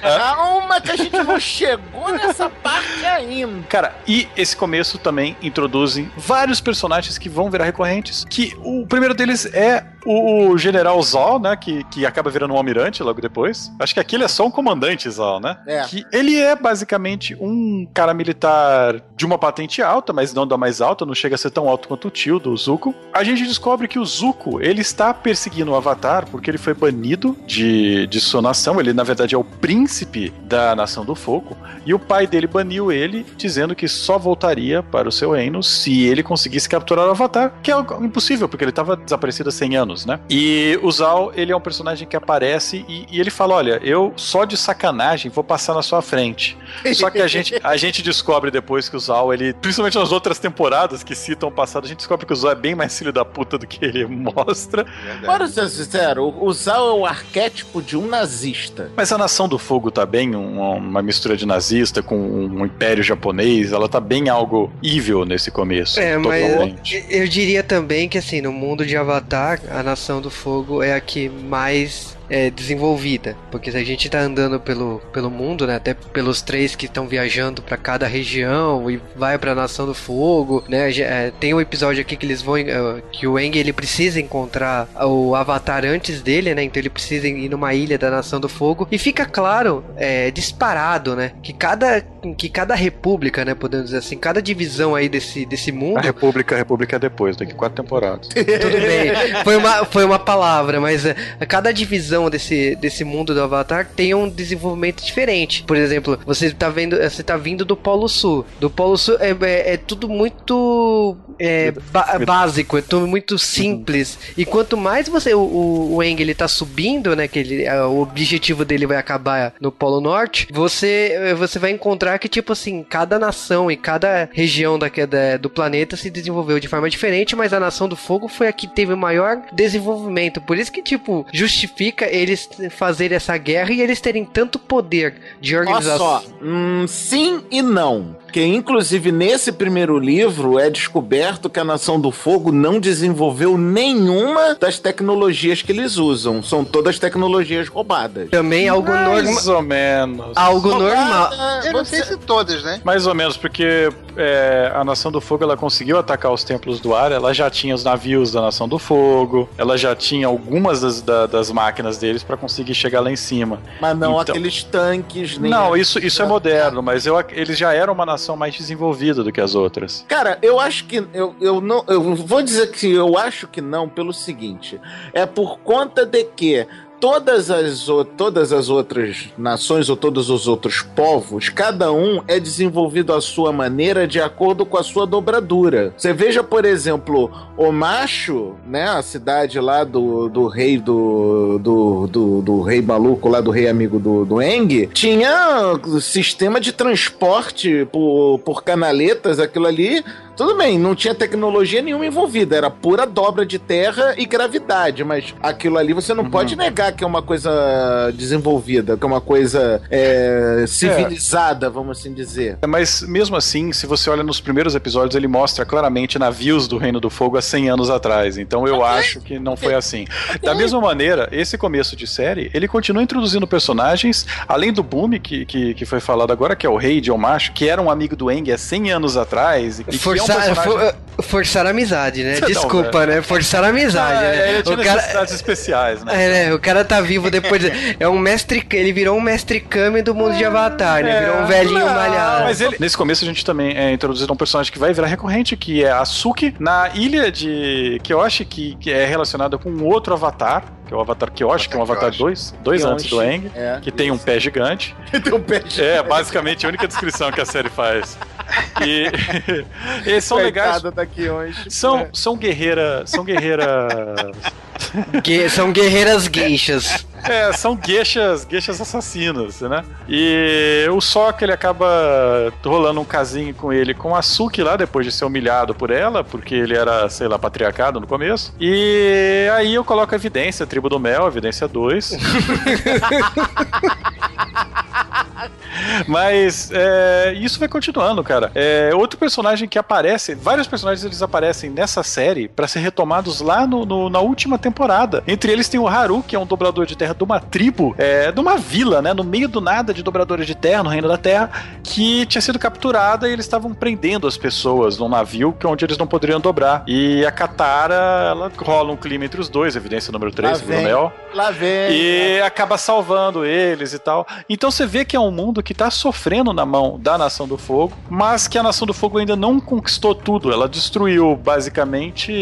Calma que a gente não chegou nessa parte ainda. Cara, e esse começo também introduzem vários personagens que vão virar recorrentes. Que o primeiro deles é o General Zol, né? Que, que acaba virando um almirante logo depois. Acho que aqui ele é só um comandante Zol, né? É. Que ele é basicamente um cara militar de uma patente alta, mas não da mais alta, não chega a ser tão alto quanto o tio do Zuko. A gente descobre que o Zuko, ele está perseguindo o Avatar porque ele foi banido de, de sua nação. Ele, na verdade, é o príncipe da Nação do Fogo. E o pai dele baniu ele, dizendo que só voltaria para o seu reino se ele conseguisse capturar o Avatar, que é impossível, porque ele estava desaparecido há 100 anos, né? E o Zal, ele é um personagem que aparece e, e ele fala: Olha, eu só de sacanagem vou passar na sua frente. Só que a gente, a gente descobre depois que o Zal, ele, principalmente nas outras temporadas que citam o passado, a gente descobre que o Zal é bem mais filho da puta do que ele mostra. Bora ser sincero, o Zal é o arquétipo de um nazista. Mas a Nação do Fogo tá bem um- uma mistura de nazista com um império japonês, ela tá bem algo evil nesse começo. É, mas totalmente. eu diria também que assim, no mundo de Avatar, a Nação do Fogo é a que mais é desenvolvida, porque se a gente tá andando pelo, pelo mundo, né, até pelos três que estão viajando pra cada região e vai pra Nação do Fogo, né, é, tem um episódio aqui que eles vão, é, que o Aang ele precisa encontrar o Avatar antes dele, né, então ele precisa ir numa ilha da Nação do Fogo e fica claro, é, disparado, né, que cada, que cada república, né, podemos dizer assim, cada divisão aí desse, desse mundo A República, a República é depois, daqui quatro temporadas. tudo bem. Foi uma, foi uma palavra, mas é, cada divisão desse, desse mundo do Avatar tem um desenvolvimento diferente. Por exemplo, você tá vendo, você tá vindo do Polo Sul. Do Polo Sul é, é- é tudo muito é, ba- básico, é tudo muito simples. E quanto mais você, o, o, o Aang, ele tá subindo, né, que ele, o objetivo dele vai acabar no Polo Norte, você, é, você vai encontrar que, tipo assim, cada nação e cada região da, da- do planeta se desenvolveu de forma diferente, mas a Nação do Fogo foi a que teve o maior desenvolvimento. Por isso que, tipo, justifica eles fazerem essa guerra e eles terem tanto poder de Olha organização. só, hum, sim e não. Que inclusive nesse primeiro livro é descoberto que a Nação do Fogo não desenvolveu nenhuma das tecnologias que eles usam. São todas tecnologias roubadas. Também algo normal. Mais ou menos. Algo normal. Roubada, Eu não você- sei se todas, né? Mais ou menos, porque é, a Nação do Fogo ela conseguiu atacar os templos do ar, ela já tinha os navios da Nação do Fogo, ela já tinha algumas das, da- das máquinas deles pra conseguir chegar lá em cima. Mas não Então- aqueles tanques, nem. Não, isso, isso é moderno, mas eu, eles já eram uma nação mais desenvolvida do que as outras. Cara, eu acho que. Eu, eu não. Eu vou dizer que eu acho que não, pelo seguinte. É por conta de que. Todas as, todas as outras nações ou todos os outros povos, cada um é desenvolvido à sua maneira de acordo com a sua dobradura. Você veja, por exemplo, o macho, né? A cidade lá do, do rei do, do, do, do rei maluco, lá do rei amigo do, do Eng, tinha sistema de transporte por, por canaletas, aquilo ali Tudo bem, não tinha tecnologia nenhuma envolvida, era pura dobra de terra e gravidade, mas aquilo ali você não Uhum. pode negar que é uma coisa desenvolvida, que é uma coisa é, civilizada, vamos assim dizer. É, Mas mesmo assim, se você olha nos primeiros episódios, ele mostra claramente navios do Reino do Fogo há 100 anos atrás. Então eu acho que não foi assim. Da mesma maneira, esse começo de série, ele continua introduzindo personagens, além do Boom, que, que, que foi falado agora, que é o rei John Macho, que era um amigo do Eng há 100 anos atrás. E que é um Forçar, personagem- for- forçar a amizade, né? Não, Desculpa, né? Forçar a amizade, Ah, né? ele tinha O cara, necessidades especiais, né? é, né? O cara tá vivo depois. de- É um mestre. Ele virou um mestre Kami do mundo de Avatar, né? Virou um velhinho Não, malhado. Mas ele, nesse começo a gente também é introduzido um personagem que vai virar recorrente, que é a Suki, na ilha de Kyoshi, que, que é relacionada com um outro avatar, que é o Avatar Kyoshi, que é um Avatar Kyoshi. 2, dois antes do Eng, É, que tem um pé gigante. tem um pé de É, basicamente a única descrição que a série faz. E eles são legais. daqui hoje. São, são guerreiras. São guerreiras. Gue- são guerreiras gueixas. É, são gueixas, gueixas assassinas, né? E o Sokka, ele acaba rolando um casinho com ele com a Suki lá, depois de ser humilhado por ela, porque ele era, sei lá, patriarcado no começo. E aí eu coloco a evidência, Tribo do Mel, evidência 2. Mas é, isso vai continuando, cara. É, outro personagem que aparece, vários personagens eles aparecem nessa série pra ser retomados lá no, no- na última temporada. Entre eles tem o Haru, que é um dobrador de terra de uma tribo, é, de uma vila, né, no meio do nada de dobradores de terra, no Reino da Terra, que tinha sido capturada e eles estavam prendendo as pessoas num navio que onde eles não poderiam dobrar. E a Katara, ela rola um clima entre os dois, evidência número 3, Lá vem. Mel. Lá vem. E acaba salvando eles e tal. Então você vê que é um mundo que tá sofrendo na mão da Nação do Fogo, mas que a Nação do Fogo ainda não conquistou tudo. Ela destruiu basicamente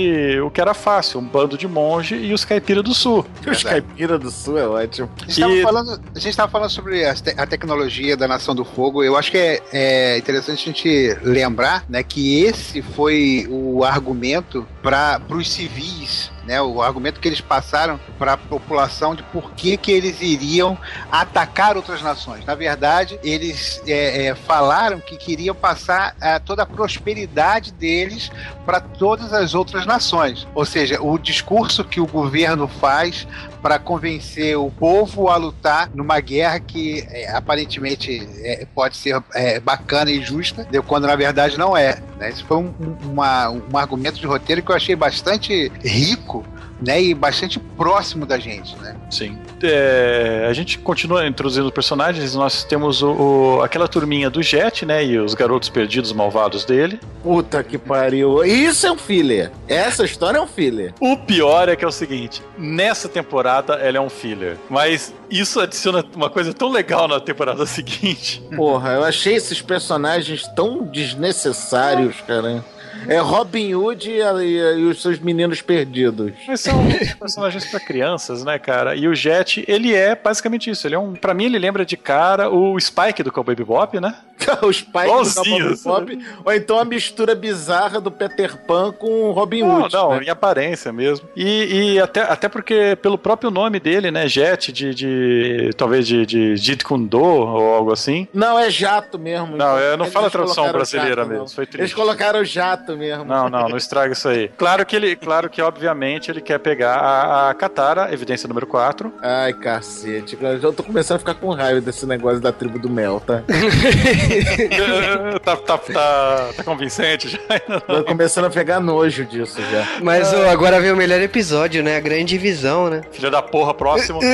o que era fácil: um bando de monge e os caipiras do sul. Os caipira do sul é ótimo. A gente, tava E- falando, a gente tava falando sobre as te- a tecnologia da Nação do Fogo. Eu acho que é, é interessante a gente lembrar né, que esse foi o argumento para os civis. Né, o argumento que eles passaram para a população de por que, que eles iriam atacar outras nações. Na verdade, eles é, é, falaram que queriam passar é, toda a prosperidade deles para todas as outras nações. Ou seja, o discurso que o governo faz para convencer o povo a lutar numa guerra que é, aparentemente é, pode ser é, bacana e justa, quando na verdade não é. Né? Isso foi um- uma- um argumento de roteiro que eu achei bastante rico né, e bastante próximo da gente. Né? Sim. É, a gente continua introduzindo personagens. Nós temos o, o- aquela turminha do Jet, né? E os garotos perdidos malvados dele. Puta que pariu. Isso é um filler. Essa história é um filler. O pior é que é o seguinte: nessa temporada ela é um filler. Mas isso adiciona uma coisa tão legal na temporada seguinte. Porra, eu achei esses personagens tão desnecessários, cara. É Robin Hood e, e- e os seus meninos perdidos. Mas são personagens pra crianças, né, cara? E o Jet, ele é basicamente isso. Ele é um. Pra mim, ele lembra de cara o Spike do Cowboy Bebop, né? Os pais do Igualzinho, Cowboy Bebop, ou então a mistura bizarra do Peter Pan com o Robin Não, Hood. não, né? em aparência mesmo. E, e até, até porque, pelo próprio nome dele, né? Jet, de. de talvez de, de Jeet Kune Do ou algo assim. Não, é jato mesmo. Não, eu não Eles falo a tradução brasileira jato, não. mesmo. Foi Eles triste. colocaram jato mesmo. Não, não, não estraga isso aí. Claro que ele, claro que obviamente ele quer pegar a, a Katara, evidência número 4. Ai, cacete. cara, Eu já tô começando a ficar com raiva desse negócio da tribo do mel, tá? tá, tá, tá, tá convincente já? Tô começando a pegar nojo disso já. Mas ó, agora vem o melhor episódio, né? A grande visão, né? Filha da porra, próximo.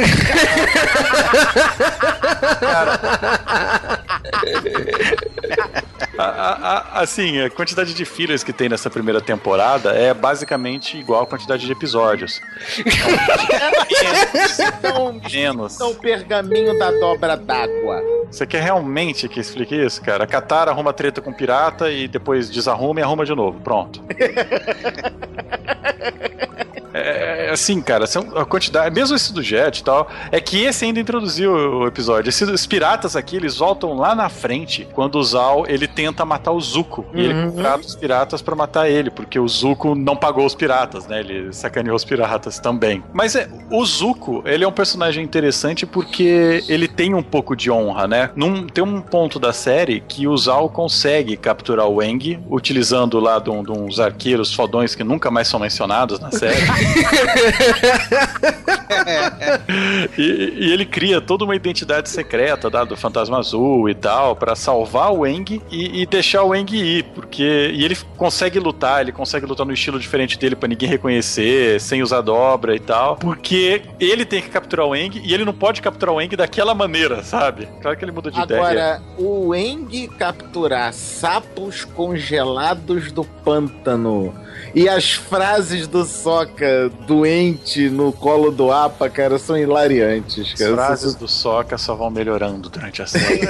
A- a- a- assim, a quantidade de fillers que tem nessa primeira temporada é basicamente igual a quantidade de episódios. Então, Menos. então o pergaminho da dobra d'água. Você quer realmente que explique isso, cara? A Katara arruma treta com o pirata e depois desarruma e arruma de novo. Pronto. É, assim, cara, são a quantidade, mesmo esse do Jet e tal, é que esse ainda introduziu o episódio. Esses piratas aqui, eles voltam lá na frente quando o Zal ele tenta matar o Zuko. E ele contrata os piratas pra matar ele, porque o Zuko não pagou os piratas, né? Ele sacaneou os piratas também. Mas é, o Zuko, ele é um personagem interessante porque ele tem um pouco de honra, né? Num, tem um ponto da série que o Zal consegue capturar o Eng utilizando lá de, de uns arqueiros fodões que nunca mais são mencionados na série. e, e ele cria toda uma identidade secreta da, do Fantasma Azul e tal, pra salvar o Eng e, e deixar o Eng ir, porque e ele consegue lutar, ele consegue lutar no estilo diferente dele pra ninguém reconhecer, sem usar dobra e tal, porque ele tem que capturar o Eng e ele não pode capturar o Eng daquela maneira, sabe? Claro que ele muda de ideia. Agora, o Eng capturar sapos congelados do pântano e as frases do Soca doente no colo do Apa, cara, são hilariantes, As cara. frases do Soca só vão melhorando durante a série.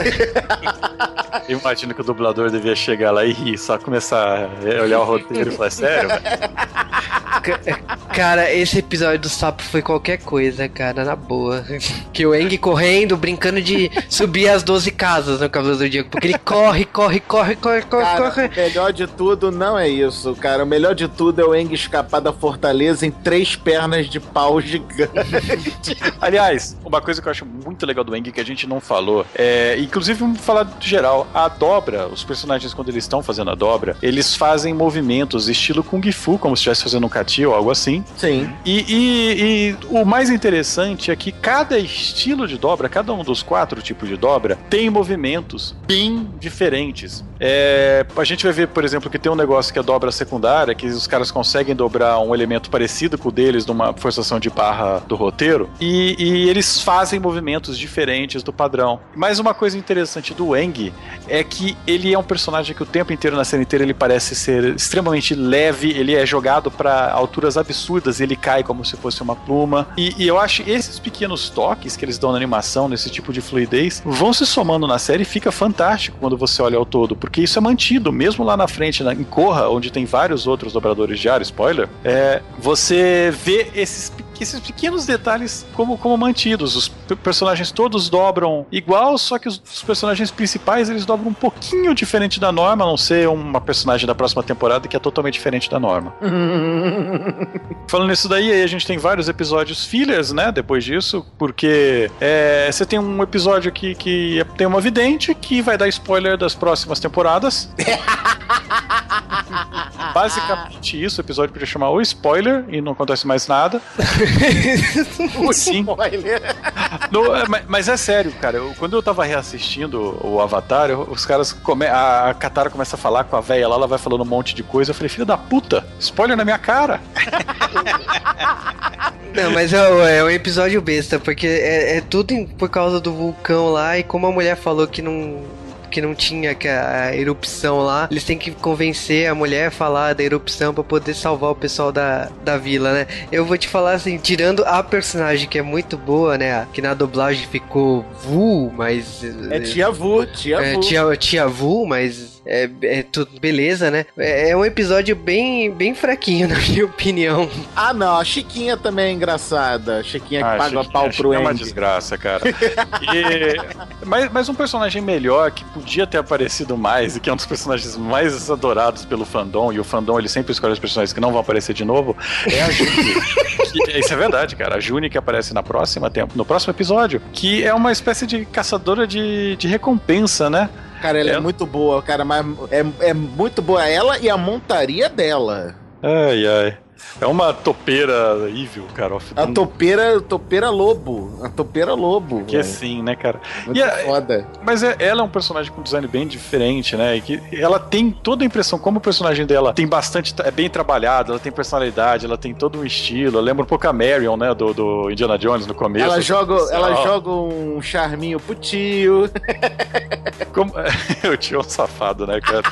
Eu imagino que o dublador devia chegar lá e rir, só começar a olhar o roteiro e falar, sério? velho?" Cara, esse episódio do sapo foi qualquer coisa, cara, na boa. Que o Eng correndo, brincando de subir as 12 casas no Cavaleiro do Zodíaco. Porque ele corre, corre, corre, corre, corre, Cara, corre. o melhor de tudo não é isso, cara. O melhor de tudo é o Eng escapar da fortaleza em três pernas de pau gigante. Aliás, uma coisa que eu acho muito legal do Eng que a gente não falou, é, inclusive vamos falar do geral, a dobra, os personagens quando eles estão fazendo a dobra, eles fazem movimentos estilo Kung Fu, como se estivesse fazendo um kati ou algo assim. Sim. E, e- e o mais interessante é que cada estilo de dobra, cada um dos quatro tipos de dobra, tem movimentos bem diferentes. É, a gente vai ver, por exemplo, que tem um negócio que é dobra secundária, que os caras conseguem dobrar um elemento parecido com o deles numa forçação de barra do roteiro, e, e eles fazem movimentos diferentes do padrão. Mas uma coisa interessante do Eng é que ele é um personagem que o tempo inteiro na série inteira ele parece ser extremamente leve, ele é jogado para alturas absurdas, ele cai como se fosse uma pluma. E, e eu acho esses pequenos toques que eles dão na animação, nesse tipo de fluidez, vão se somando na série e fica fantástico quando você olha ao todo, porque isso é mantido, mesmo lá na frente, na, em Korra, onde tem vários outros dobradores de ar, spoiler, é, você vê esses pe- esses pequenos detalhes como, como mantidos. Os pe- personagens todos dobram igual, só que os, os personagens principais eles dobram um pouquinho diferente da norma, a não ser uma personagem da próxima temporada que é totalmente diferente da norma. Falando nisso daí, aí a gente tem vários episódios fillers, né? Depois disso, porque é, você tem um episódio aqui que tem uma vidente que vai dar spoiler das próximas temporadas. Basicamente isso, o episódio podia chamar o spoiler e não acontece mais nada. Sim. No- é, mas, mas é sério, cara. eu- quando eu tava reassistindo o Avatar, eu- os caras. Come, a, a Katara começa a falar com a véia lá, ela vai falando um monte de coisa. Eu falei, filho da puta, spoiler na minha cara. Não, mas é, é um episódio besta, porque é, é tudo em- por causa do vulcão lá, e como a mulher falou que não. Que não tinha que a, erupção lá, eles têm que convencer a mulher a falar da erupção pra poder salvar o pessoal da, da vila, né? Eu vou te falar assim, tirando a personagem que é muito boa, né? Que na dublagem ficou Vu, mas. É Tia Vu, Tia É, Vu. tia, tia Vu, mas é, é tudo beleza, né? É, é um episódio bem, bem fraquinho, na minha opinião. Ah, não, a Chiquinha também é engraçada. A Chiquinha que Ah, paga Chiquinha, pau pro Chiquinha É uma desgraça, cara. E- mas, mas um personagem melhor que podia ter aparecido mais e que é um dos personagens mais adorados pelo fandom, e o fandom ele sempre escolhe os personagens que não vão aparecer de novo, é a Juni. Que- isso é verdade, cara. A Juni que aparece na próxima tempo, no próximo episódio, que é uma espécie de caçadora de, de recompensa, né? Cara, ela é, É. muito boa, cara, mas é, é muito boa ela e a montaria dela. Ai, ai. É uma topeira evil, cara. A topeira, topeira lobo. A topeira lobo. Que é velho. sim, né, cara? Muito a- foda. Mas é- ela é um personagem com design bem diferente, né? E que ela tem toda a impressão, como o personagem dela tem bastante. é bem trabalhado, ela tem personalidade, ela tem todo um estilo. Lembra um pouco a Marion, né? Do, do Indiana Jones no começo. Ela joga, ela joga um charminho pro tio. como- o tio é um safado, né, cara?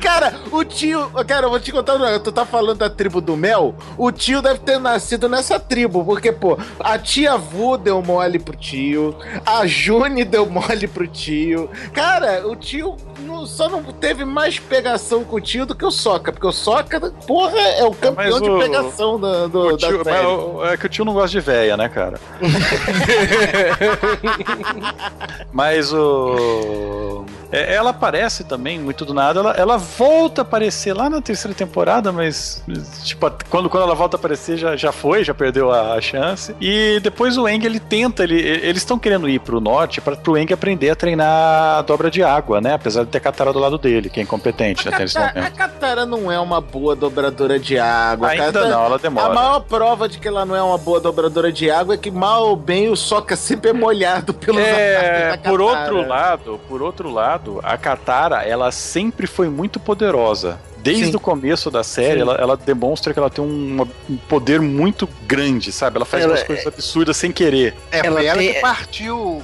Cara, o tio. Cara, eu vou te contar um. Tu tá falando da tribo do mel? O tio deve ter nascido nessa tribo. Porque, pô, a tia Vu deu mole pro tio. A June deu mole pro tio. Cara, o tio. Não, só não teve mais pegação com o tio do que o Soca, porque o Soca, porra, é o campeão Mas o- de pegação da, do, O da tio- série. o- é que o tio não gosta de véia, né, cara? Mas o. é, ela aparece também, muito do nada. Ela, ela volta a aparecer lá na terceira temporada, mas. Tipo, quando, quando ela volta a aparecer, já, já foi, já perdeu a, a chance. E depois o Eng, ele tenta, ele, eles estão querendo ir pro norte para pro Eng aprender a treinar a dobra de água, né? Apesar de ter Katara do lado dele, que é incompetente A até esse Katara, a. Katara não é uma boa dobradora de água. Ainda Katara- não, ela A demora. maior prova de que ela não é uma boa dobradora de água é que mal ou bem o Soca sempre é molhado pelos É, por outro lado, por outro lado, a Katara, ela sempre foi muito poderosa. Desde Sim. o começo da série, ela, ela demonstra que ela tem um, um poder muito grande, sabe? Ela faz Ela umas coisas absurdas sem querer. É, Ela foi ela tem- que partiu o,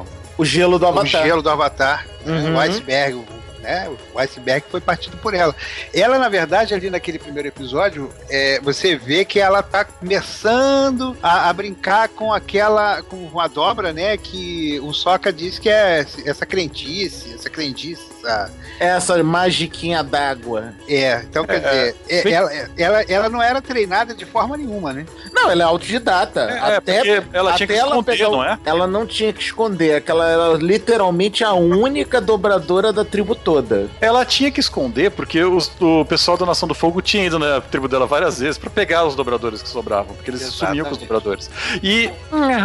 O gelo do o, o Avatar. gelo do Avatar, Uhum. o iceberg, o- né? O iceberg foi partido por ela. Ela, na verdade, ali naquele primeiro episódio, é, você vê que ela tá começando a, a brincar com aquela, com a dobra, né? Que o Soca diz que é essa crentice, essa crendice, essa- Essa magiquinha d'água. É, então quer É, dizer, é, ela, ela, ela não era treinada de forma nenhuma, né? Não, ela é autodidata. É, até porque ela tinha até que esconder, pegar não é? Ela não tinha que esconder. Aquela era literalmente a única dobradora da tribo toda. Ela tinha que esconder, porque os- o pessoal da Nação do Fogo tinha ido na tribo dela várias vezes pra pegar os dobradores que sobravam, porque eles sumiam com os Exatamente. dobradores. E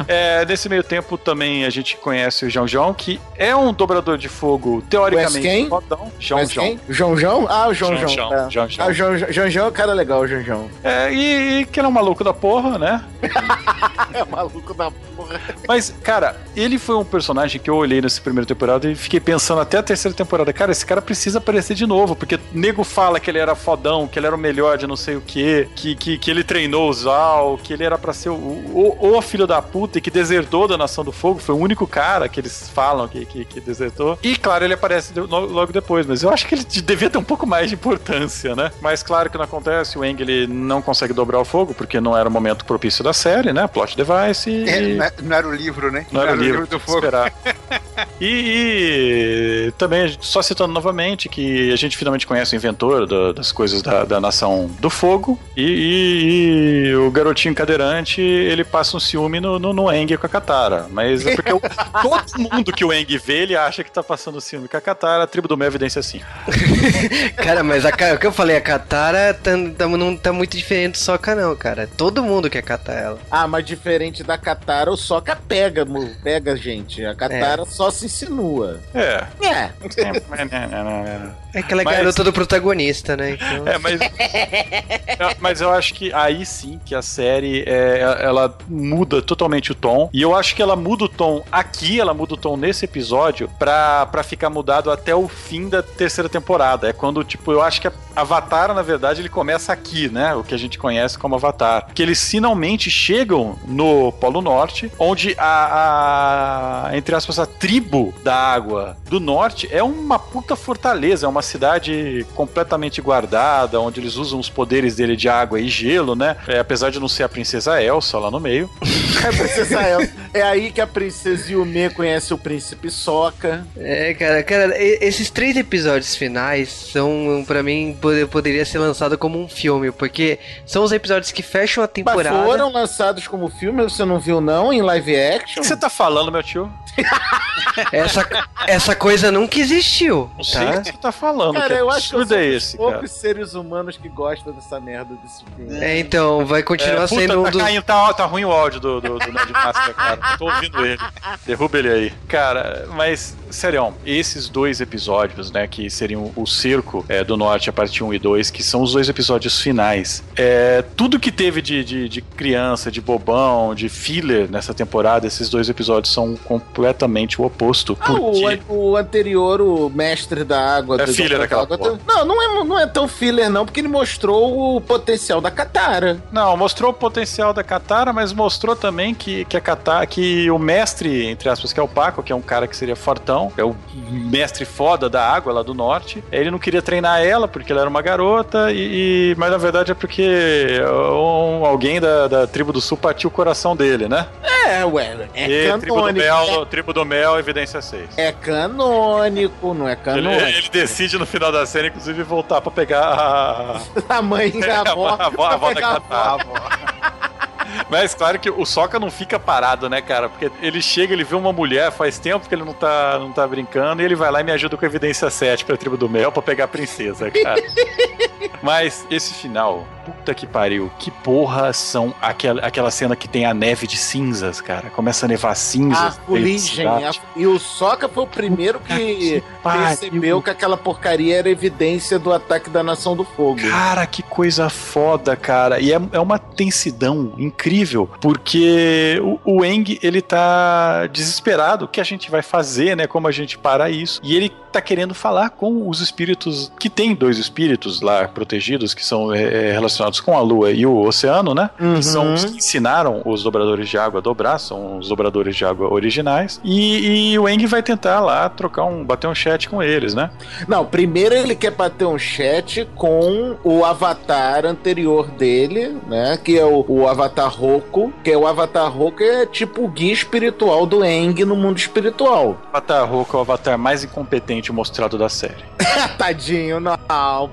é, nesse meio tempo também a gente conhece o João João, que é um dobrador de fogo teoricamente quem? fodão. João Mas João. quem? João João? Ah, o João João João. João, tá. João João. Ah, o João João João é um cara legal, o João João. É, e, e que ele é um maluco da porra, né? É maluco da porra. Mas, cara, ele foi um personagem que eu olhei nessa primeira temporada e fiquei pensando até a terceira temporada, cara, esse cara precisa aparecer de novo, porque nego fala que ele era fodão, que ele era o melhor de não sei o quê, que, que, que ele treinou o Zal, que ele era pra ser o, o, o filho da puta e que desertou da Nação do Fogo, foi o único cara que eles falam que, que, que desertou. E, claro, ele aparece lo- logo depois, mas eu acho que ele de- devia ter um pouco mais de importância, né? Mas, claro que não acontece, o Eng, ele não consegue dobrar o fogo, porque não era o momento propício da série, né? Plot device e... É, não, é- não era o livro, né? Não era o livro do tinha que fogo. esperar. E, e também, só citando novamente, que a gente finalmente conhece o inventor da- das coisas da, da Nação do Fogo. E, e- e o garotinho cadeirante, ele passa um ciúme no, no, no Eng com a Katara. Mas é porque o- todo mundo que o Eng vê, ele acha que tá passando ciúme com a Katara. A tribo do Mel evidência assim. Cara, mas a, o que eu falei, a Katara tá, tá- não tá muito diferente do Soca, não, cara. Todo mundo quer catar ela. Ah, mas diferente da Katara, o Soca pega, mo- pega gente. A Katara só se insinua. É. É. É aquela Mas- garota do protagonista, né? Então... É, mas. É, mas eu acho que aí sim que a série é, ela muda totalmente o tom. E eu acho que ela muda o tom aqui, ela muda o tom nesse episódio pra, pra ficar mudado até o fim da terceira temporada. É quando, tipo, eu acho que a Avatar, na verdade, ele começa aqui, né? O que a gente conhece como Avatar. Que eles finalmente chegam no Polo Norte, onde a, a entre aspas, a tribo da água do norte é uma puta fortaleza, é uma cidade completamente guardada, onde eles usam os poderes dele de água e gelo, né? É, apesar de não ser a princesa Elsa lá no meio. É, a princesa Elsa. É aí que a princesa Yume conhece o príncipe Soca. É, cara, cara, esses três episódios finais são, pra mim, pode- poderia ser lançado como um filme, porque são os episódios que fecham a Mas temporada. foram lançados como filme, você não viu não, em live O action? que você tá falando, meu tio? Essa, essa coisa nunca existiu, Não sei o tá? que você tá falando. Cara, que eu acho que eu absurdo sou é esse, cara? poucos seres humanos que gostam dessa merda desse filme. É, então, vai continuar É, puta, sendo um tá, dos... caindo, tá, tá ruim o áudio do, do, do Nerd Master, cara. Tô ouvindo ele. Derruba ele aí. Cara, mas, sério, esses dois episódios, né, que seriam o Cerco é, do Norte, a parte 1 e 2, que são os dois episódios finais. É, tudo que teve de, de, de criança, de bobão, de filler nessa temporada, esses dois episódios são completamente o oposto. Ah, o, Porque... an- o anterior, o mestre da água. É do- filler porra. Não, não é, não é tão filler não, porque ele mostrou o potencial da Katara. Não, mostrou o potencial da Katara, mas mostrou também que, que a Katara, que o mestre, entre aspas, que é o Paco, que é um cara que seria fortão, é o mestre foda da água lá do norte. Ele não queria treinar ela porque ela era uma garota, e, e- mas na verdade é porque um- alguém da, da tribo do sul partiu o coração dele, né? É, ué, é e Tribo do, canônico. Mel, Tribo do Mel, evidência 6. É canônico, não é Ele, canônico. ele decide no final da cena, inclusive, voltar pra pegar a. A mãe e a avó. a avó, a avó da. Mas claro que o Soca não fica parado, né, cara? Porque ele chega, ele vê uma mulher, faz tempo que ele não tá, não tá brincando, e ele vai lá e me ajuda com a evidência 7 pra tribo do mel pra pegar a princesa, cara. Mas esse final, puta que pariu, que porra são aquela, aquela cena que tem a neve de cinzas, cara? Começa a nevar A cinzas. fuligem. a- E o Soca foi o primeiro que pariu. percebeu que aquela porcaria era evidência do ataque da Nação do Fogo. Cara, que coisa foda, cara. E é, é uma tensidão incrível, porque o, o Eng, ele tá desesperado. O que a gente vai fazer, né? Como a gente para isso? E ele tá querendo falar com os espíritos, que tem dois espíritos lá protegidos, que são é, relacionados com a Lua e o Oceano, né? Uhum. Que são os que ensinaram os dobradores de água a dobrar, são os dobradores de água originais. E, e o Eng vai tentar lá trocar um, bater um chat com eles, né? Não, primeiro ele quer bater um chat com o avatar anterior dele, né? Que é o, o Avatar Roku. Que é o Avatar Roku é tipo o guia espiritual do Eng no mundo espiritual. O Avatar Roku é o avatar mais incompetente mostrado da série. Tadinho, não,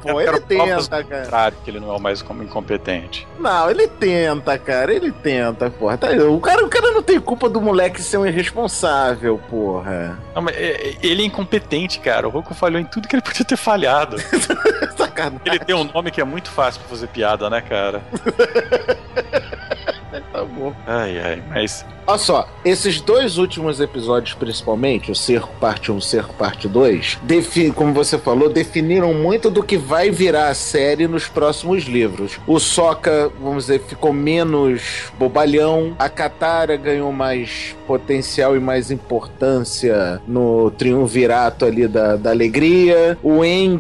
pô. Ele tenta, cara. que ele não é o mais com- incompetente. Não, ele tenta, cara. Ele tenta, porra. Tá, o, cara, o cara não tem culpa do moleque ser um irresponsável, porra. Não, mas é- é- ele é incompetente, cara. O Roku falhou em tudo que ele podia ter falhado. Sacanagem. Ele tem um nome que é muito fácil pra fazer piada, né, cara? Bom. Ai, ai, mas. Olha só, esses dois últimos episódios, principalmente, o Cerco Parte 1 e o Cerco Parte 2, defi- como você falou, definiram muito do que vai virar a série nos próximos livros. O Soca, vamos dizer, ficou menos bobalhão, a Katara ganhou mais potencial e mais importância no triunvirato ali da, da alegria. O Eng,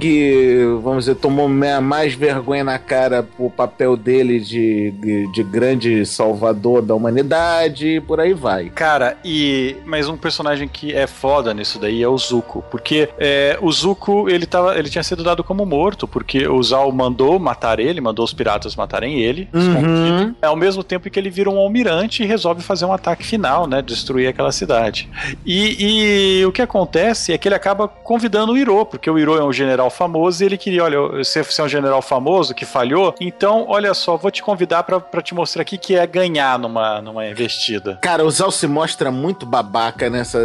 vamos dizer, tomou mais vergonha na cara o papel dele de, de, de grande salvador da humanidade, por aí vai. Cara, e. Mas um personagem que é foda nisso daí é o Zuko. Porque é, o Zuko, ele, tava, ele tinha sido dado como morto, porque o Zal mandou matar ele, mandou os piratas matarem ele, escondido. É ao mesmo tempo que ele vira um almirante e resolve fazer um ataque final, né? Destruir aquela cidade. E, e o que acontece é que ele acaba convidando o Iro, porque o Iro é um general famoso e ele queria, olha, você é um general famoso que falhou, então, olha só, vou te convidar pra te mostrar aqui que é ganhar numa, numa investida. Cara, o Zal se mostra muito babaca nessa,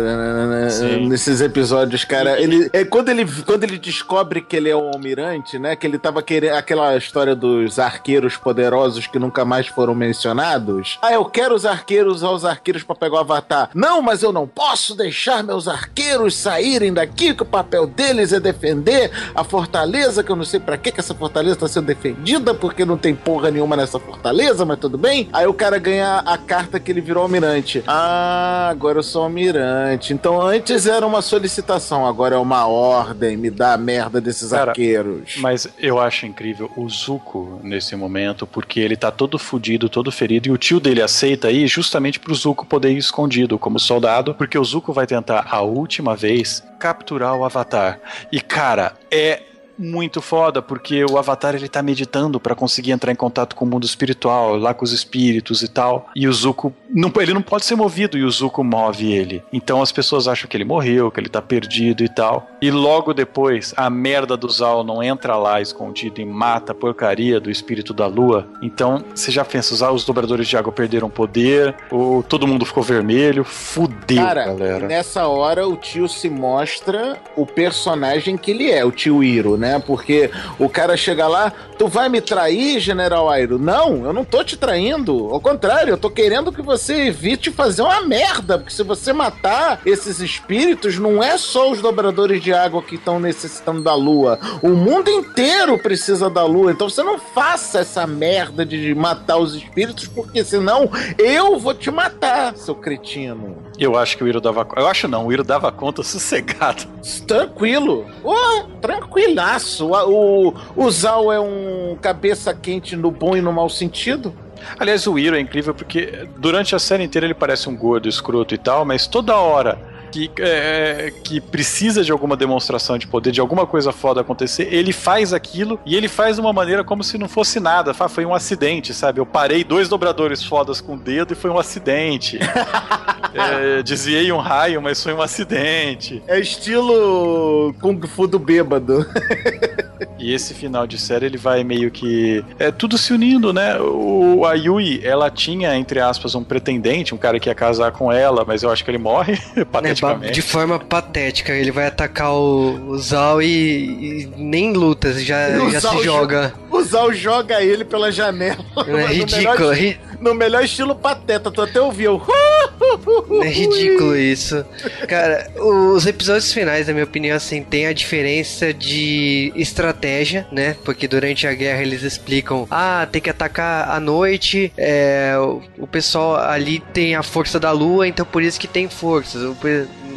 Sim. nesses episódios, cara. Ele, é, quando, ele, quando ele descobre que ele é o almirante, né? Que ele tava querendo. Aquela história dos arqueiros poderosos que nunca mais foram mencionados. Ah, eu quero os arqueiros, usar os arqueiros pra pegar o avatar. Não, mas eu não posso deixar meus arqueiros saírem daqui, que o papel deles é defender a fortaleza, que eu não sei pra que que essa fortaleza tá sendo defendida, porque não tem porra nenhuma nessa fortaleza, mas tudo bem. Aí o cara ganha a carta que ele virou almirante. Ah, agora eu sou almirante. Então antes era uma solicitação, agora é uma ordem, me dá a merda desses Cara, arqueiros. Mas eu acho incrível o Zuko nesse momento, porque ele tá todo fudido, todo ferido, e o tio dele aceita aí justamente pro Zuko poder ir escondido como soldado, porque o Zuko vai tentar a última vez capturar o Avatar. E cara, é muito foda, porque o Avatar ele tá meditando pra conseguir entrar em contato com o mundo espiritual, lá com os espíritos e tal. E o Zuko, não, ele não pode ser movido e o Zuko move ele. Então as pessoas acham que ele morreu, que ele tá perdido e tal. E logo depois, a merda do Zal não entra lá escondido e mata a porcaria do espírito da lua. Então, você já pensa, os, os dobradores de água perderam poder, o, todo mundo ficou vermelho, fudeu, Cara, galera. nessa hora o tio se mostra o personagem que ele é, o tio Iro, né? Porque o cara chega lá, tu vai me trair, General Airo? Não, eu não tô te traindo. Ao contrário, eu tô querendo que você evite fazer uma merda. Porque se você matar esses espíritos, não é só os dobradores de água que estão necessitando da lua. O mundo inteiro precisa da lua. Então você não faça essa merda de matar os espíritos, porque senão eu vou te matar, seu cretino. Eu acho que o Iro dava Eu acho não, o Iro dava conta sossegado. Tranquilo. Ô, tranquilaço. O, o, Zal é um cabeça quente no bom e no mau sentido. Aliás, o Iro é incrível porque durante a série inteira ele parece um gordo escroto e tal, mas toda hora que, é, que precisa de alguma demonstração de poder, de alguma coisa foda acontecer, ele faz aquilo e ele faz de uma maneira como se não fosse nada. Foi um acidente, sabe? Eu parei dois dobradores fodas com o dedo e foi um acidente. é, desviei um raio, mas foi um acidente. É estilo Kung Fu do bêbado. E esse final de série ele vai meio que. É tudo se unindo, né? O, a Yui, ela tinha, entre aspas, um pretendente, um cara que ia casar com ela, mas eu acho que ele morre, pateticamente. De forma patética. Ele vai atacar o, o Zal e, e nem luta, já, já Zal se joga. O Zal joga ele pela janela. É ridículo. Melhor, no melhor estilo pateta, tu até ouviu. É ridículo isso. Cara, os episódios finais, na minha opinião, assim, tem a diferença de estratégia, né? Porque durante a guerra eles explicam: ah, tem que atacar à noite, é, o, pessoal ali tem a força da lua, então por isso que tem forças.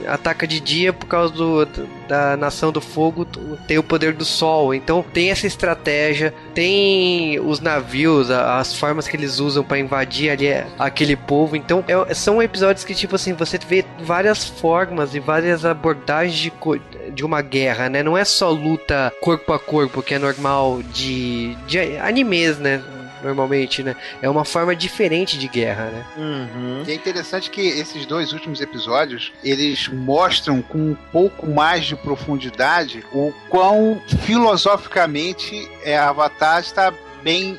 Ataca de dia por causa do, da nação do fogo tem o poder do sol. Então tem essa estratégia, tem os navios, as formas que eles usam para invadir ali é, aquele povo. Então é, são episódios que tipo assim você vê várias formas e várias abordagens de, de uma guerra, né? Não é só luta corpo a corpo que é normal de, de animes, né? Normalmente, né? É uma forma diferente de guerra, né? Uhum. E é interessante que esses dois últimos episódios, eles mostram com um pouco mais de profundidade o quão filosoficamente é, Avatar está bem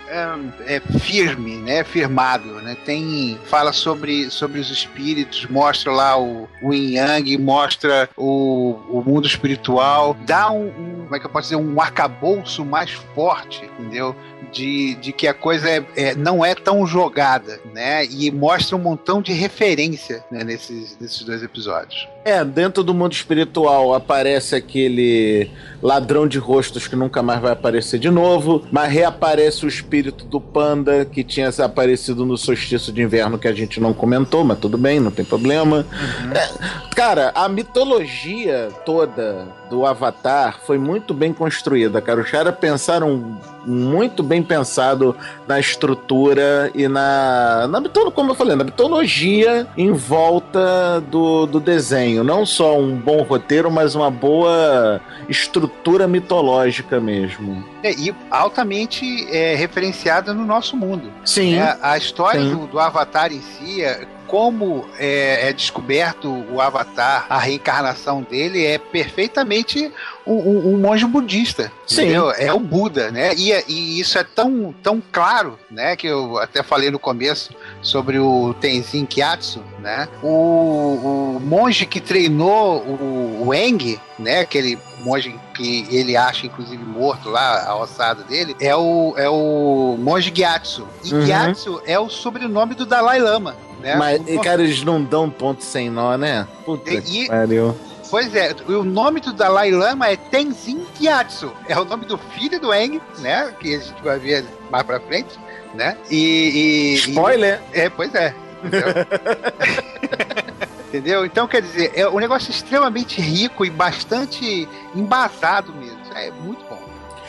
é, firme, né, firmado, né? Tem fala sobre, sobre os espíritos, mostra lá o, o Yin Yang, mostra o, o mundo espiritual, dá um, um, como é que eu posso dizer, um arcabouço mais forte, entendeu? De, de que a coisa é, é, não é tão jogada, né? E mostra um montão de referência né, nesses, nesses dois episódios. É, dentro do mundo espiritual aparece aquele ladrão de rostos que nunca mais vai aparecer de novo, mas reaparece o espírito do panda que tinha aparecido no solstício de inverno que a gente não comentou, mas tudo bem, não tem problema. Uhum. É, cara, a mitologia toda do Avatar foi muito bem construída, cara. Os caras pensaram muito bem pensado na estrutura e na, na como eu falei, na mitologia em volta do, do desenho. Não só um bom roteiro, mas uma boa estrutura mitológica mesmo. É, e altamente é, referenciada no nosso mundo. Sim. É, a história do, do, Avatar em si, é, como é, é, descoberto o Avatar, a reencarnação dele é perfeitamente um, um, um monge budista. Sim. Entendeu? É o Buda, né? E, e, isso é tão, tão claro, né? Que eu até falei no começo sobre o Tenzin Kyatsu, né? O, o monge que treinou o, o Eng, né? Aquele monge que ele acha, inclusive, morto lá, a ossada dele, é o, é o monge Gyatso. E uhum. Gyatso é o sobrenome do Dalai Lama. Né? Mas, o... cara, eles não dão ponto sem nó, né? Puta e, que pariu. Pois é, o nome do Dalai Lama é Tenzin Gyatso. É o nome do filho do Eng, né? Que a gente vai ver mais pra frente, né? E. e Spoiler! E, é, pois é. Entendeu? Então, quer dizer, é um negócio extremamente rico e bastante embasado mesmo. É muito bom.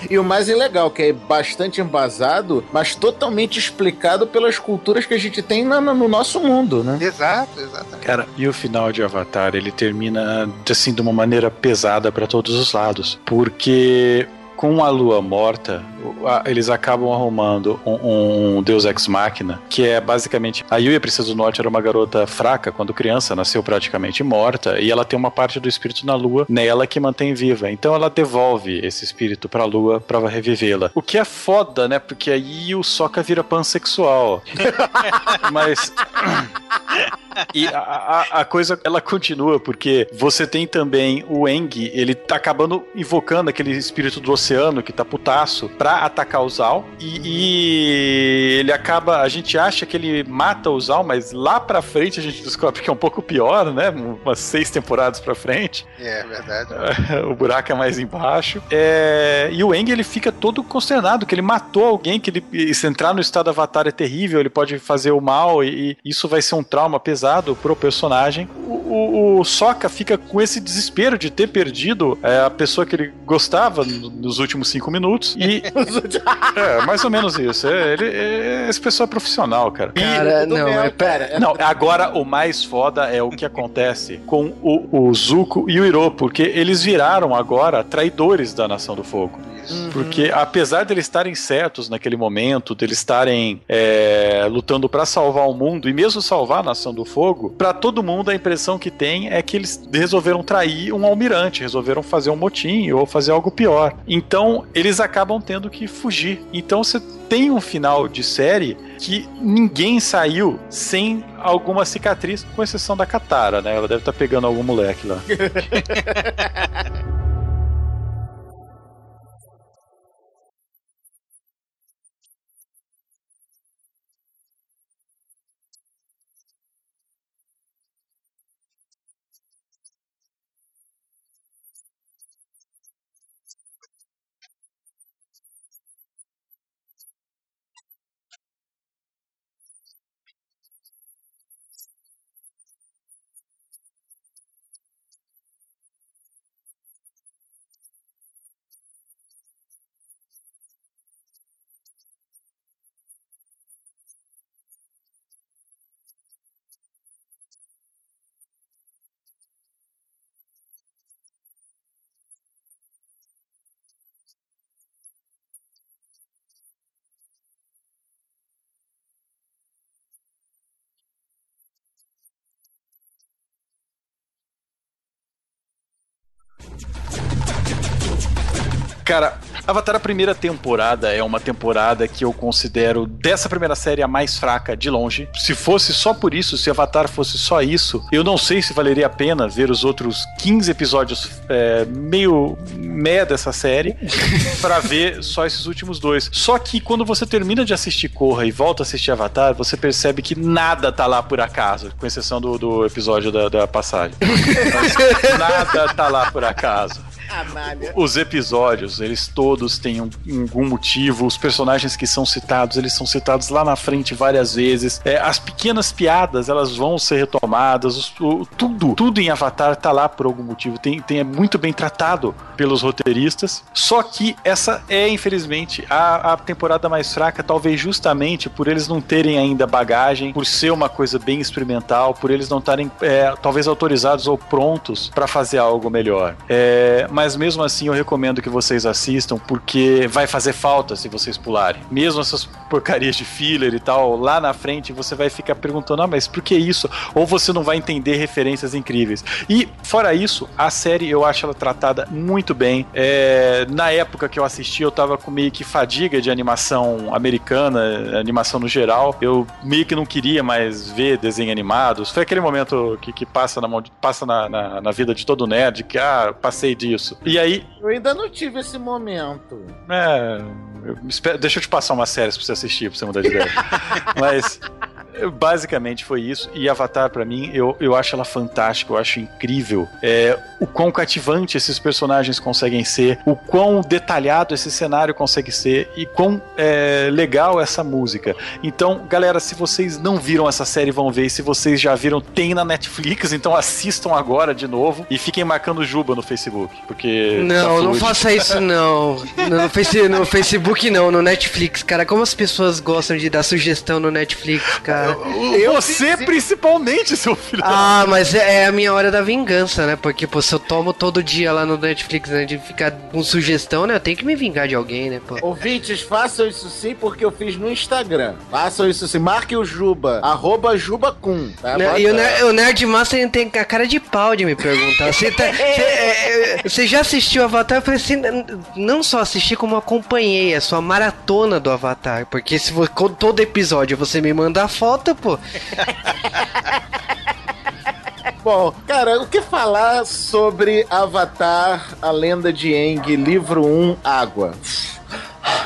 E o mais legal, que é bastante embasado, mas totalmente explicado pelas culturas que a gente tem no, no nosso mundo, né? Exato, exato. Cara, e o final de Avatar, ele termina assim de uma maneira pesada para todos os lados, porque com a lua morta, eles acabam arrumando um, um, Deus Ex Machina, que é basicamente. A Yuya Princesa do Norte era uma garota fraca quando criança, nasceu praticamente morta, e ela tem uma parte do espírito na lua nela que mantém viva. Então ela devolve esse espírito pra lua pra revivê-la. O que é foda, né? Porque aí o Soka vira pansexual. Mas. E a, a, a, coisa ela continua, porque você tem também o Eng, ele tá acabando invocando aquele espírito do oceano que tá putaço pra atacar o Zal. E, e, ele acaba. A gente acha que ele mata o Zal, mas lá pra frente a gente descobre que é um pouco pior, né? Umas seis temporadas pra frente. É, verdade. o buraco é mais embaixo. É, e o Eng ele fica todo consternado, que ele matou alguém, que ele se entrar no estado avatar é terrível, ele pode fazer o mal, e, e isso vai ser um trauma trauma pesado pro personagem. O, o, o Sokka fica com esse desespero de ter perdido é, a pessoa que ele gostava nos últimos cinco minutos. E. é, mais ou menos isso. É, ele, é, essa pessoa é profissional, cara. Cara, não, bem, é cara. Não, agora o mais foda é o que acontece com o, o Zuko e o Iro, porque eles viraram agora traidores da Nação do Fogo. Porque apesar deles estarem certos naquele momento, deles estarem é, lutando pra salvar o mundo e mesmo salvar a Nação do Fogo, pra todo mundo a impressão que tem é que eles resolveram trair um almirante, resolveram fazer um motim ou fazer algo pior. Então eles acabam tendo que fugir. Então você tem um final de série que ninguém saiu sem alguma cicatriz, com exceção da Katara, né? Ela deve estar pegando algum moleque lá. Cara, Avatar a primeira temporada é uma temporada que eu considero dessa primeira série a mais fraca de longe. Se fosse só por isso, se Avatar fosse só isso, eu não sei se valeria a pena ver os outros 15 episódios é, meio meh dessa série pra ver só esses últimos dois. Só que quando você termina de assistir Korra e volta a assistir Avatar, você percebe que nada tá lá por acaso, com exceção do, do episódio da, da passagem. Mas nada tá lá por acaso. Os episódios, eles todos têm um, algum motivo. Os personagens que são citados, eles são citados lá na frente várias vezes. É, as pequenas piadas, elas vão ser retomadas. Os- o- tudo, tudo em Avatar tá lá por algum motivo. Tem, tem, é muito bem tratado pelos roteiristas. Só que essa é, infelizmente, a, a temporada mais fraca, talvez justamente por eles não terem ainda bagagem, por ser uma coisa bem experimental, por eles não estarem, é, talvez, autorizados ou prontos para fazer algo melhor. É, mas mesmo assim, eu recomendo que vocês assistam, porque vai fazer falta se vocês pularem. Mesmo essas porcarias de filler e tal, lá na frente você vai ficar perguntando: ah, mas por que isso? Ou você não vai entender referências incríveis. E, fora isso, a série eu acho ela tratada muito bem. É, na época que eu assisti, eu tava com meio que fadiga de animação americana, animação no geral. Eu meio que não queria mais ver desenho animados. Foi aquele momento que, que passa, na, passa na, na, na vida de todo nerd, que, ah, passei disso. E aí, Eu ainda não tive esse momento. é. eu espero- deixa eu te passar uma série pra você assistir, pra você mudar de ideia. Mas. Basicamente foi isso. E Avatar, pra mim, eu, eu acho ela fantástica, eu acho incrível. É, o quão cativante esses personagens conseguem ser, o quão detalhado esse cenário consegue ser e quão é, legal essa música. Então, galera, se vocês não viram essa série, vão ver. E se vocês já viram, tem na Netflix. Então assistam agora de novo e fiquem marcando Juba no Facebook. Porque. Não, tá não fluid. faça isso não. No face- no Facebook não, no Netflix, cara. Como as pessoas gostam de dar sugestão no Netflix, cara. Eu Você fiz- principalmente, seu filho da Ah, mas é, é a minha hora da vingança, né? Porque, pô, se eu tomo todo dia lá no Netflix, né, de ficar com sugestão, né? Eu tenho que me vingar de alguém, né, pô. Ouvintes, façam isso sim, porque eu fiz no Instagram. Façam isso sim. Marque o Juba. Arroba Jubacum. Tá? Né, E o, Ner- o Nerd Master tem a cara de pau de me perguntar. Você, tá- você, é, é, já assistiu Avatar? Eu falei assim, não só assisti, como acompanhei a sua maratona do Avatar. Porque se todo episódio você me manda a foto, pô. Bom, cara, o que falar sobre Avatar, a lenda de Aang, livro 1, Água?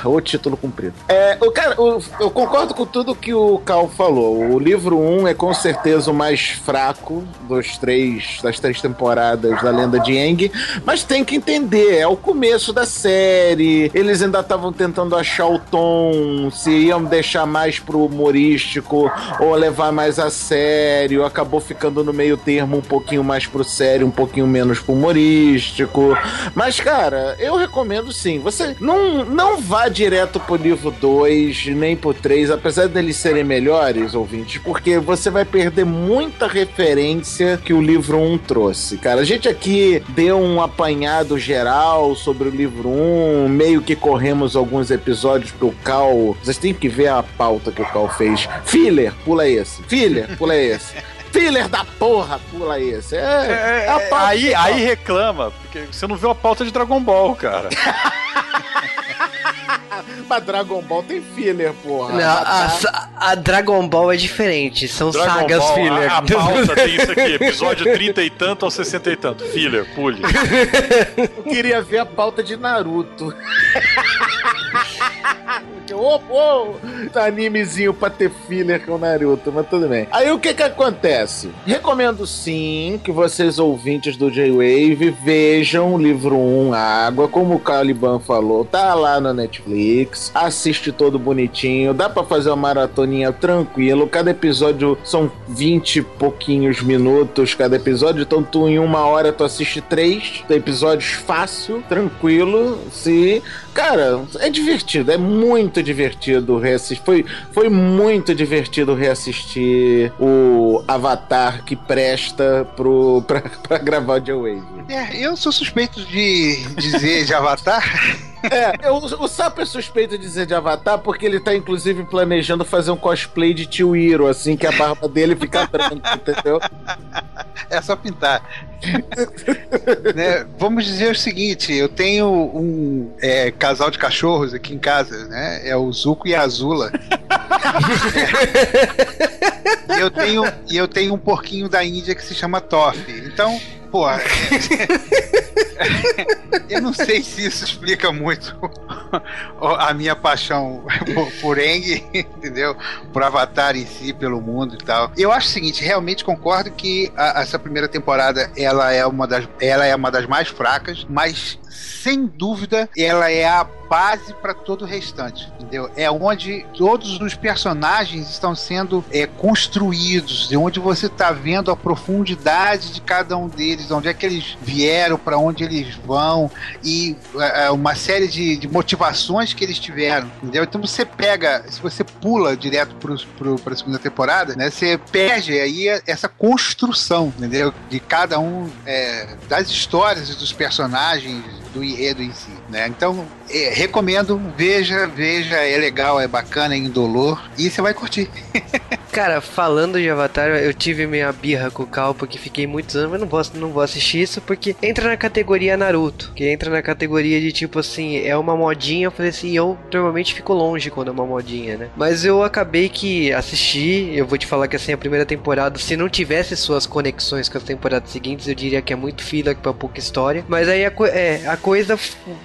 o título cumprido. É, o cara, o- eu concordo com tudo que o Cal falou. O livro 1 é com certeza o mais fraco dos três das três temporadas da Lenda de Aang, mas tem que entender, é o começo da série. Eles ainda estavam tentando achar o tom, se iam deixar mais pro humorístico ou levar mais a sério. Acabou ficando no meio termo um pouquinho mais pro sério, um pouquinho menos pro humorístico. Mas, cara, eu recomendo sim. Você não, não vá direto pro livro 2, nem pro 3, apesar deles serem melhores, ouvintes, porque você vai perder muita referência que o livro 1 trouxe. Cara, a gente aqui deu um apanhado geral sobre o livro 1, meio que corremos alguns episódios pro Cal. Vocês têm que ver a pauta que o Cal fez. Filler, pula esse. Filler, pula esse. Filler da porra, pula esse. É, é a pauta aí, aí reclama, porque você não viu a pauta de Dragon Ball, cara. Mas Dragon Ball tem filler, porra. Não, a, sa- a Dragon Ball é diferente, são Dragon sagas Ball, filler. A, a pauta tem isso aqui, episódio 30 e tanto ao 60 e tanto. Filler, pule. Eu queria ver a pauta de Naruto. Ô, ô, tá animezinho pra ter filler com o Naruto, mas tudo bem. Aí o que que acontece? Recomendo sim que vocês ouvintes do J-Wave vejam o livro 1, Água, como o Caliban falou, tá lá na Netflix, assiste todo bonitinho, dá pra fazer uma maratoninha tranquilo, cada episódio são 20 e pouquinhos minutos cada episódio, então tu em uma hora tu assiste três episódios fácil, tranquilo, se... Cara, é divertido, é muito divertido reassistir. Foi, foi muito divertido reassistir o Avatar que presta pro, pra, pra gravar o Joe Wave. É, eu sou suspeito de dizer de Avatar. É, eu- o Sapo é suspeito de dizer de Avatar porque ele tá inclusive planejando fazer um cosplay de Tio Hiro, assim que a barba dele fica branca, entendeu? É só pintar. Né, Vamos dizer o seguinte: eu tenho um é, casal de cachorros aqui em casa, né? É o Zuko e a Azula. e, eu tenho, e eu tenho um porquinho da Índia que se chama Toff. Então, pô. é- eu não sei se isso explica muito a minha paixão por, Aang, entendeu? Por Avatar em si, pelo mundo e tal. Eu acho o seguinte, realmente concordo que a- essa primeira temporada ela é uma das, ela é uma das mais fracas, mas sem dúvida ela é a base para todo o restante, entendeu? É onde todos os personagens estão sendo é, construídos, é onde você está vendo a profundidade de cada um deles, onde é que eles vieram, para onde eles vão e é, uma série de, de motivações que eles tiveram, entendeu? Então você pega, se você pula direto para a segunda temporada, né? Você perde aí essa construção, entendeu? De cada um é, das histórias e dos personagens do enredo em si, né? Então, é, recomendo, veja, veja, é legal, é bacana, é indolor e você vai curtir. Cara, falando de Avatar, eu tive minha birra com o Cal porque fiquei muitos anos, mas não vou, não vou assistir isso porque entra na categoria Naruto, que entra na categoria de tipo assim, é uma modinha. Eu falei assim, eu normalmente fico longe quando é uma modinha, né? Mas eu acabei que assisti, eu vou te falar que assim, a primeira temporada, se não tivesse suas conexões com as temporadas seguintes, eu diria que é muito filler pra pouca história. Mas aí a, co- é, a coisa,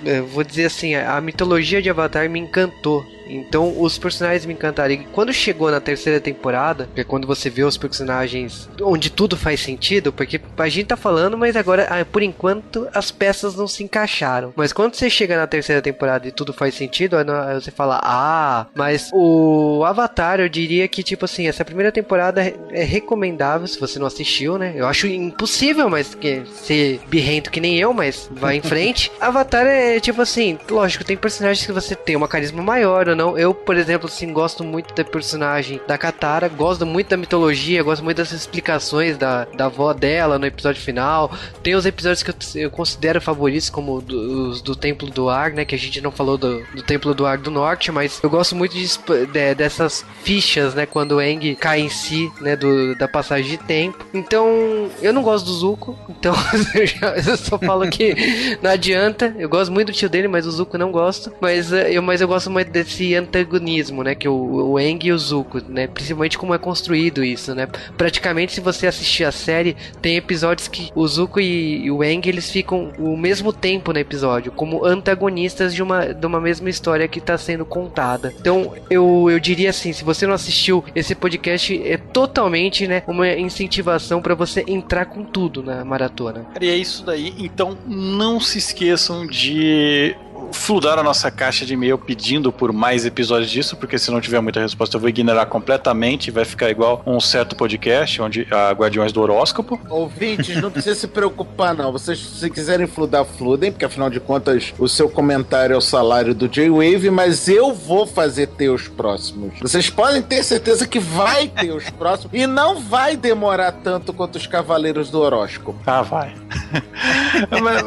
eu vou dizer assim, a mitologia de Avatar me encantou. Então os personagens me encantaram. E quando chegou na terceira temporada, que é quando você vê os personagens onde tudo faz sentido, porque a gente tá falando, mas agora, ah, por enquanto, as peças não se encaixaram. Mas quando você chega na terceira temporada e tudo faz sentido, aí você fala, ah, mas o Avatar, eu diria que, tipo assim, essa primeira temporada é é recomendável se você não assistiu, né? Eu acho impossível, mas que ser birrento que nem eu, mas vai em frente. Avatar é tipo assim, lógico, tem personagens que você tem uma carisma maior não. Eu, por exemplo, assim, gosto muito da personagem da Katara, gosto muito da mitologia, gosto muito das explicações da, da avó dela no episódio final. Tem os episódios que eu, eu considero favoritos, como do- os do Templo do Ar, né? Que a gente não falou do, do Templo do Ar do Norte, mas eu gosto muito de, de- dessas fichas, né? Quando o Aang cai em si, né? Do, da passagem de tempo. Então, eu não gosto do Zuko, então eu só falo que não adianta. Eu gosto muito do tio dele, mas o Zuko não gosto. Mas eh, eu, mas eu gosto muito desse antagonismo, né? Que o, o Eng e o Zuko, né? Principalmente como é construído isso, né? Praticamente, se você assistir a série, tem episódios que o Zuko e, e o Eng eles ficam o mesmo tempo no episódio, como antagonistas de uma, de uma mesma história que está sendo contada. Então, eu, eu diria assim, se você não assistiu esse podcast, é totalmente, né, uma incentivação para você entrar com tudo na maratona. E é isso daí. Então, não se esqueçam de fludar a nossa caixa de e-mail pedindo por mais episódios disso, porque se não tiver muita resposta eu vou ignorar completamente e vai ficar igual um certo podcast onde a Guardiões do Horóscopo. Ouvintes, não precisa se preocupar, não. Vocês, se quiserem fludar, fludem, porque afinal de contas o seu comentário é o salário do J-Wave, mas eu vou fazer ter os próximos. Vocês podem ter certeza que vai ter os próximos e não vai demorar tanto quanto os Cavaleiros do Horóscopo. Ah, vai.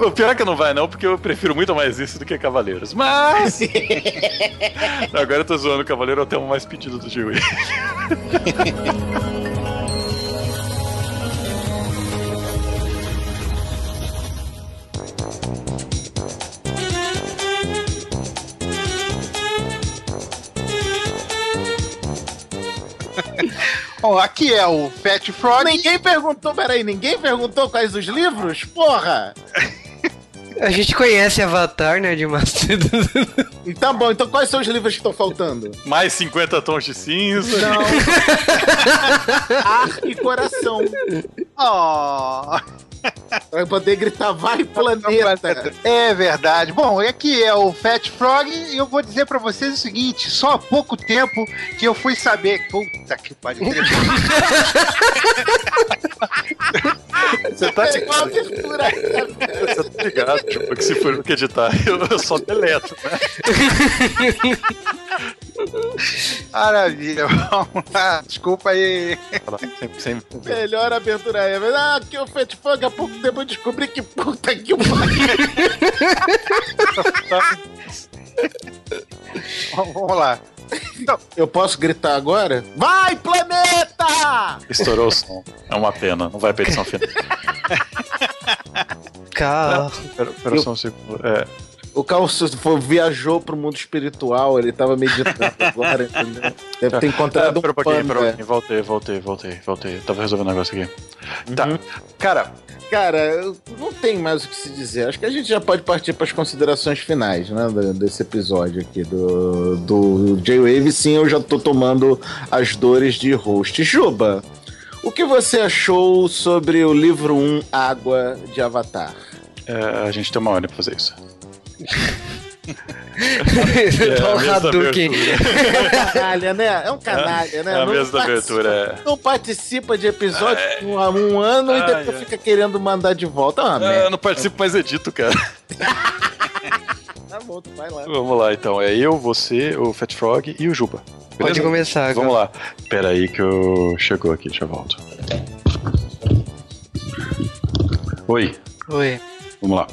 O pior é que não vai, não, porque eu prefiro muito mais isso do que Cavaleiros. Mas. Agora eu tô zoando o Cavaleiro até o mais pedido do G-Wave. Bom, aqui é o Fat Frog. Ninguém perguntou, peraí, ninguém perguntou quais os livros? Porra! A gente conhece Avatar, né, de Master Então bom, então quais são os livros que estão faltando? Mais 50 tons de cinza. Não. Ar e coração. Oh. Vai poder gritar, vai planeta. É verdade. Bom, aqui é o Fat Frog e eu vou dizer pra vocês o seguinte: só há pouco tempo que eu fui saber. Puta que pariu. Você tá É ligado? abertura. Você tá ligado? Tipo, que se for que editar, eu, eu só deleto, né? Maravilha. Vamos lá. Desculpa aí. Sempre, sempre. Melhor abertura ever. Ah, é o Fat Funk. Há pouco tempo eu descobri que puta que pariu. Vamos lá. Eu posso gritar agora? Vai, planeta! Estourou o som. É uma pena, não vai pra edição final. Calma. Pera, pera só um segundo. É, O Carl foi- viajou pro mundo espiritual, ele tava meditando agora, entendeu? Deve ter encontrado Ah, um pouquinho, pano, é. Voltei, voltei, voltei, voltei. Tava resolvendo um negócio aqui. Uhum. Tá. Cara, Cara, não tem mais o que se dizer. Acho que a gente já pode partir para as considerações finais, né? Desse episódio aqui do, do J-Wave. Sim, eu já tô tomando as dores de host. Juba, o que você achou sobre o livro 1 Água de Avatar? é, a gente tem uma hora pra fazer isso. Dá um Hadouken. Canalha, né? É um canalha, né? É a Não mesma participa- abertura, é. Não participa de episódio há um ano e Ai, depois ai. fica querendo mandar de volta. Ah, merda. eu não participo, mas edito, cara. Tá bom, tu vai lá. Vamos lá, então. É eu, você, o Fat Frog e o Juba. Pode Beleza? começar agora. Vamos lá. Pera aí que eu... Chegou aqui, já volto. Oi, Oi. vamos lá.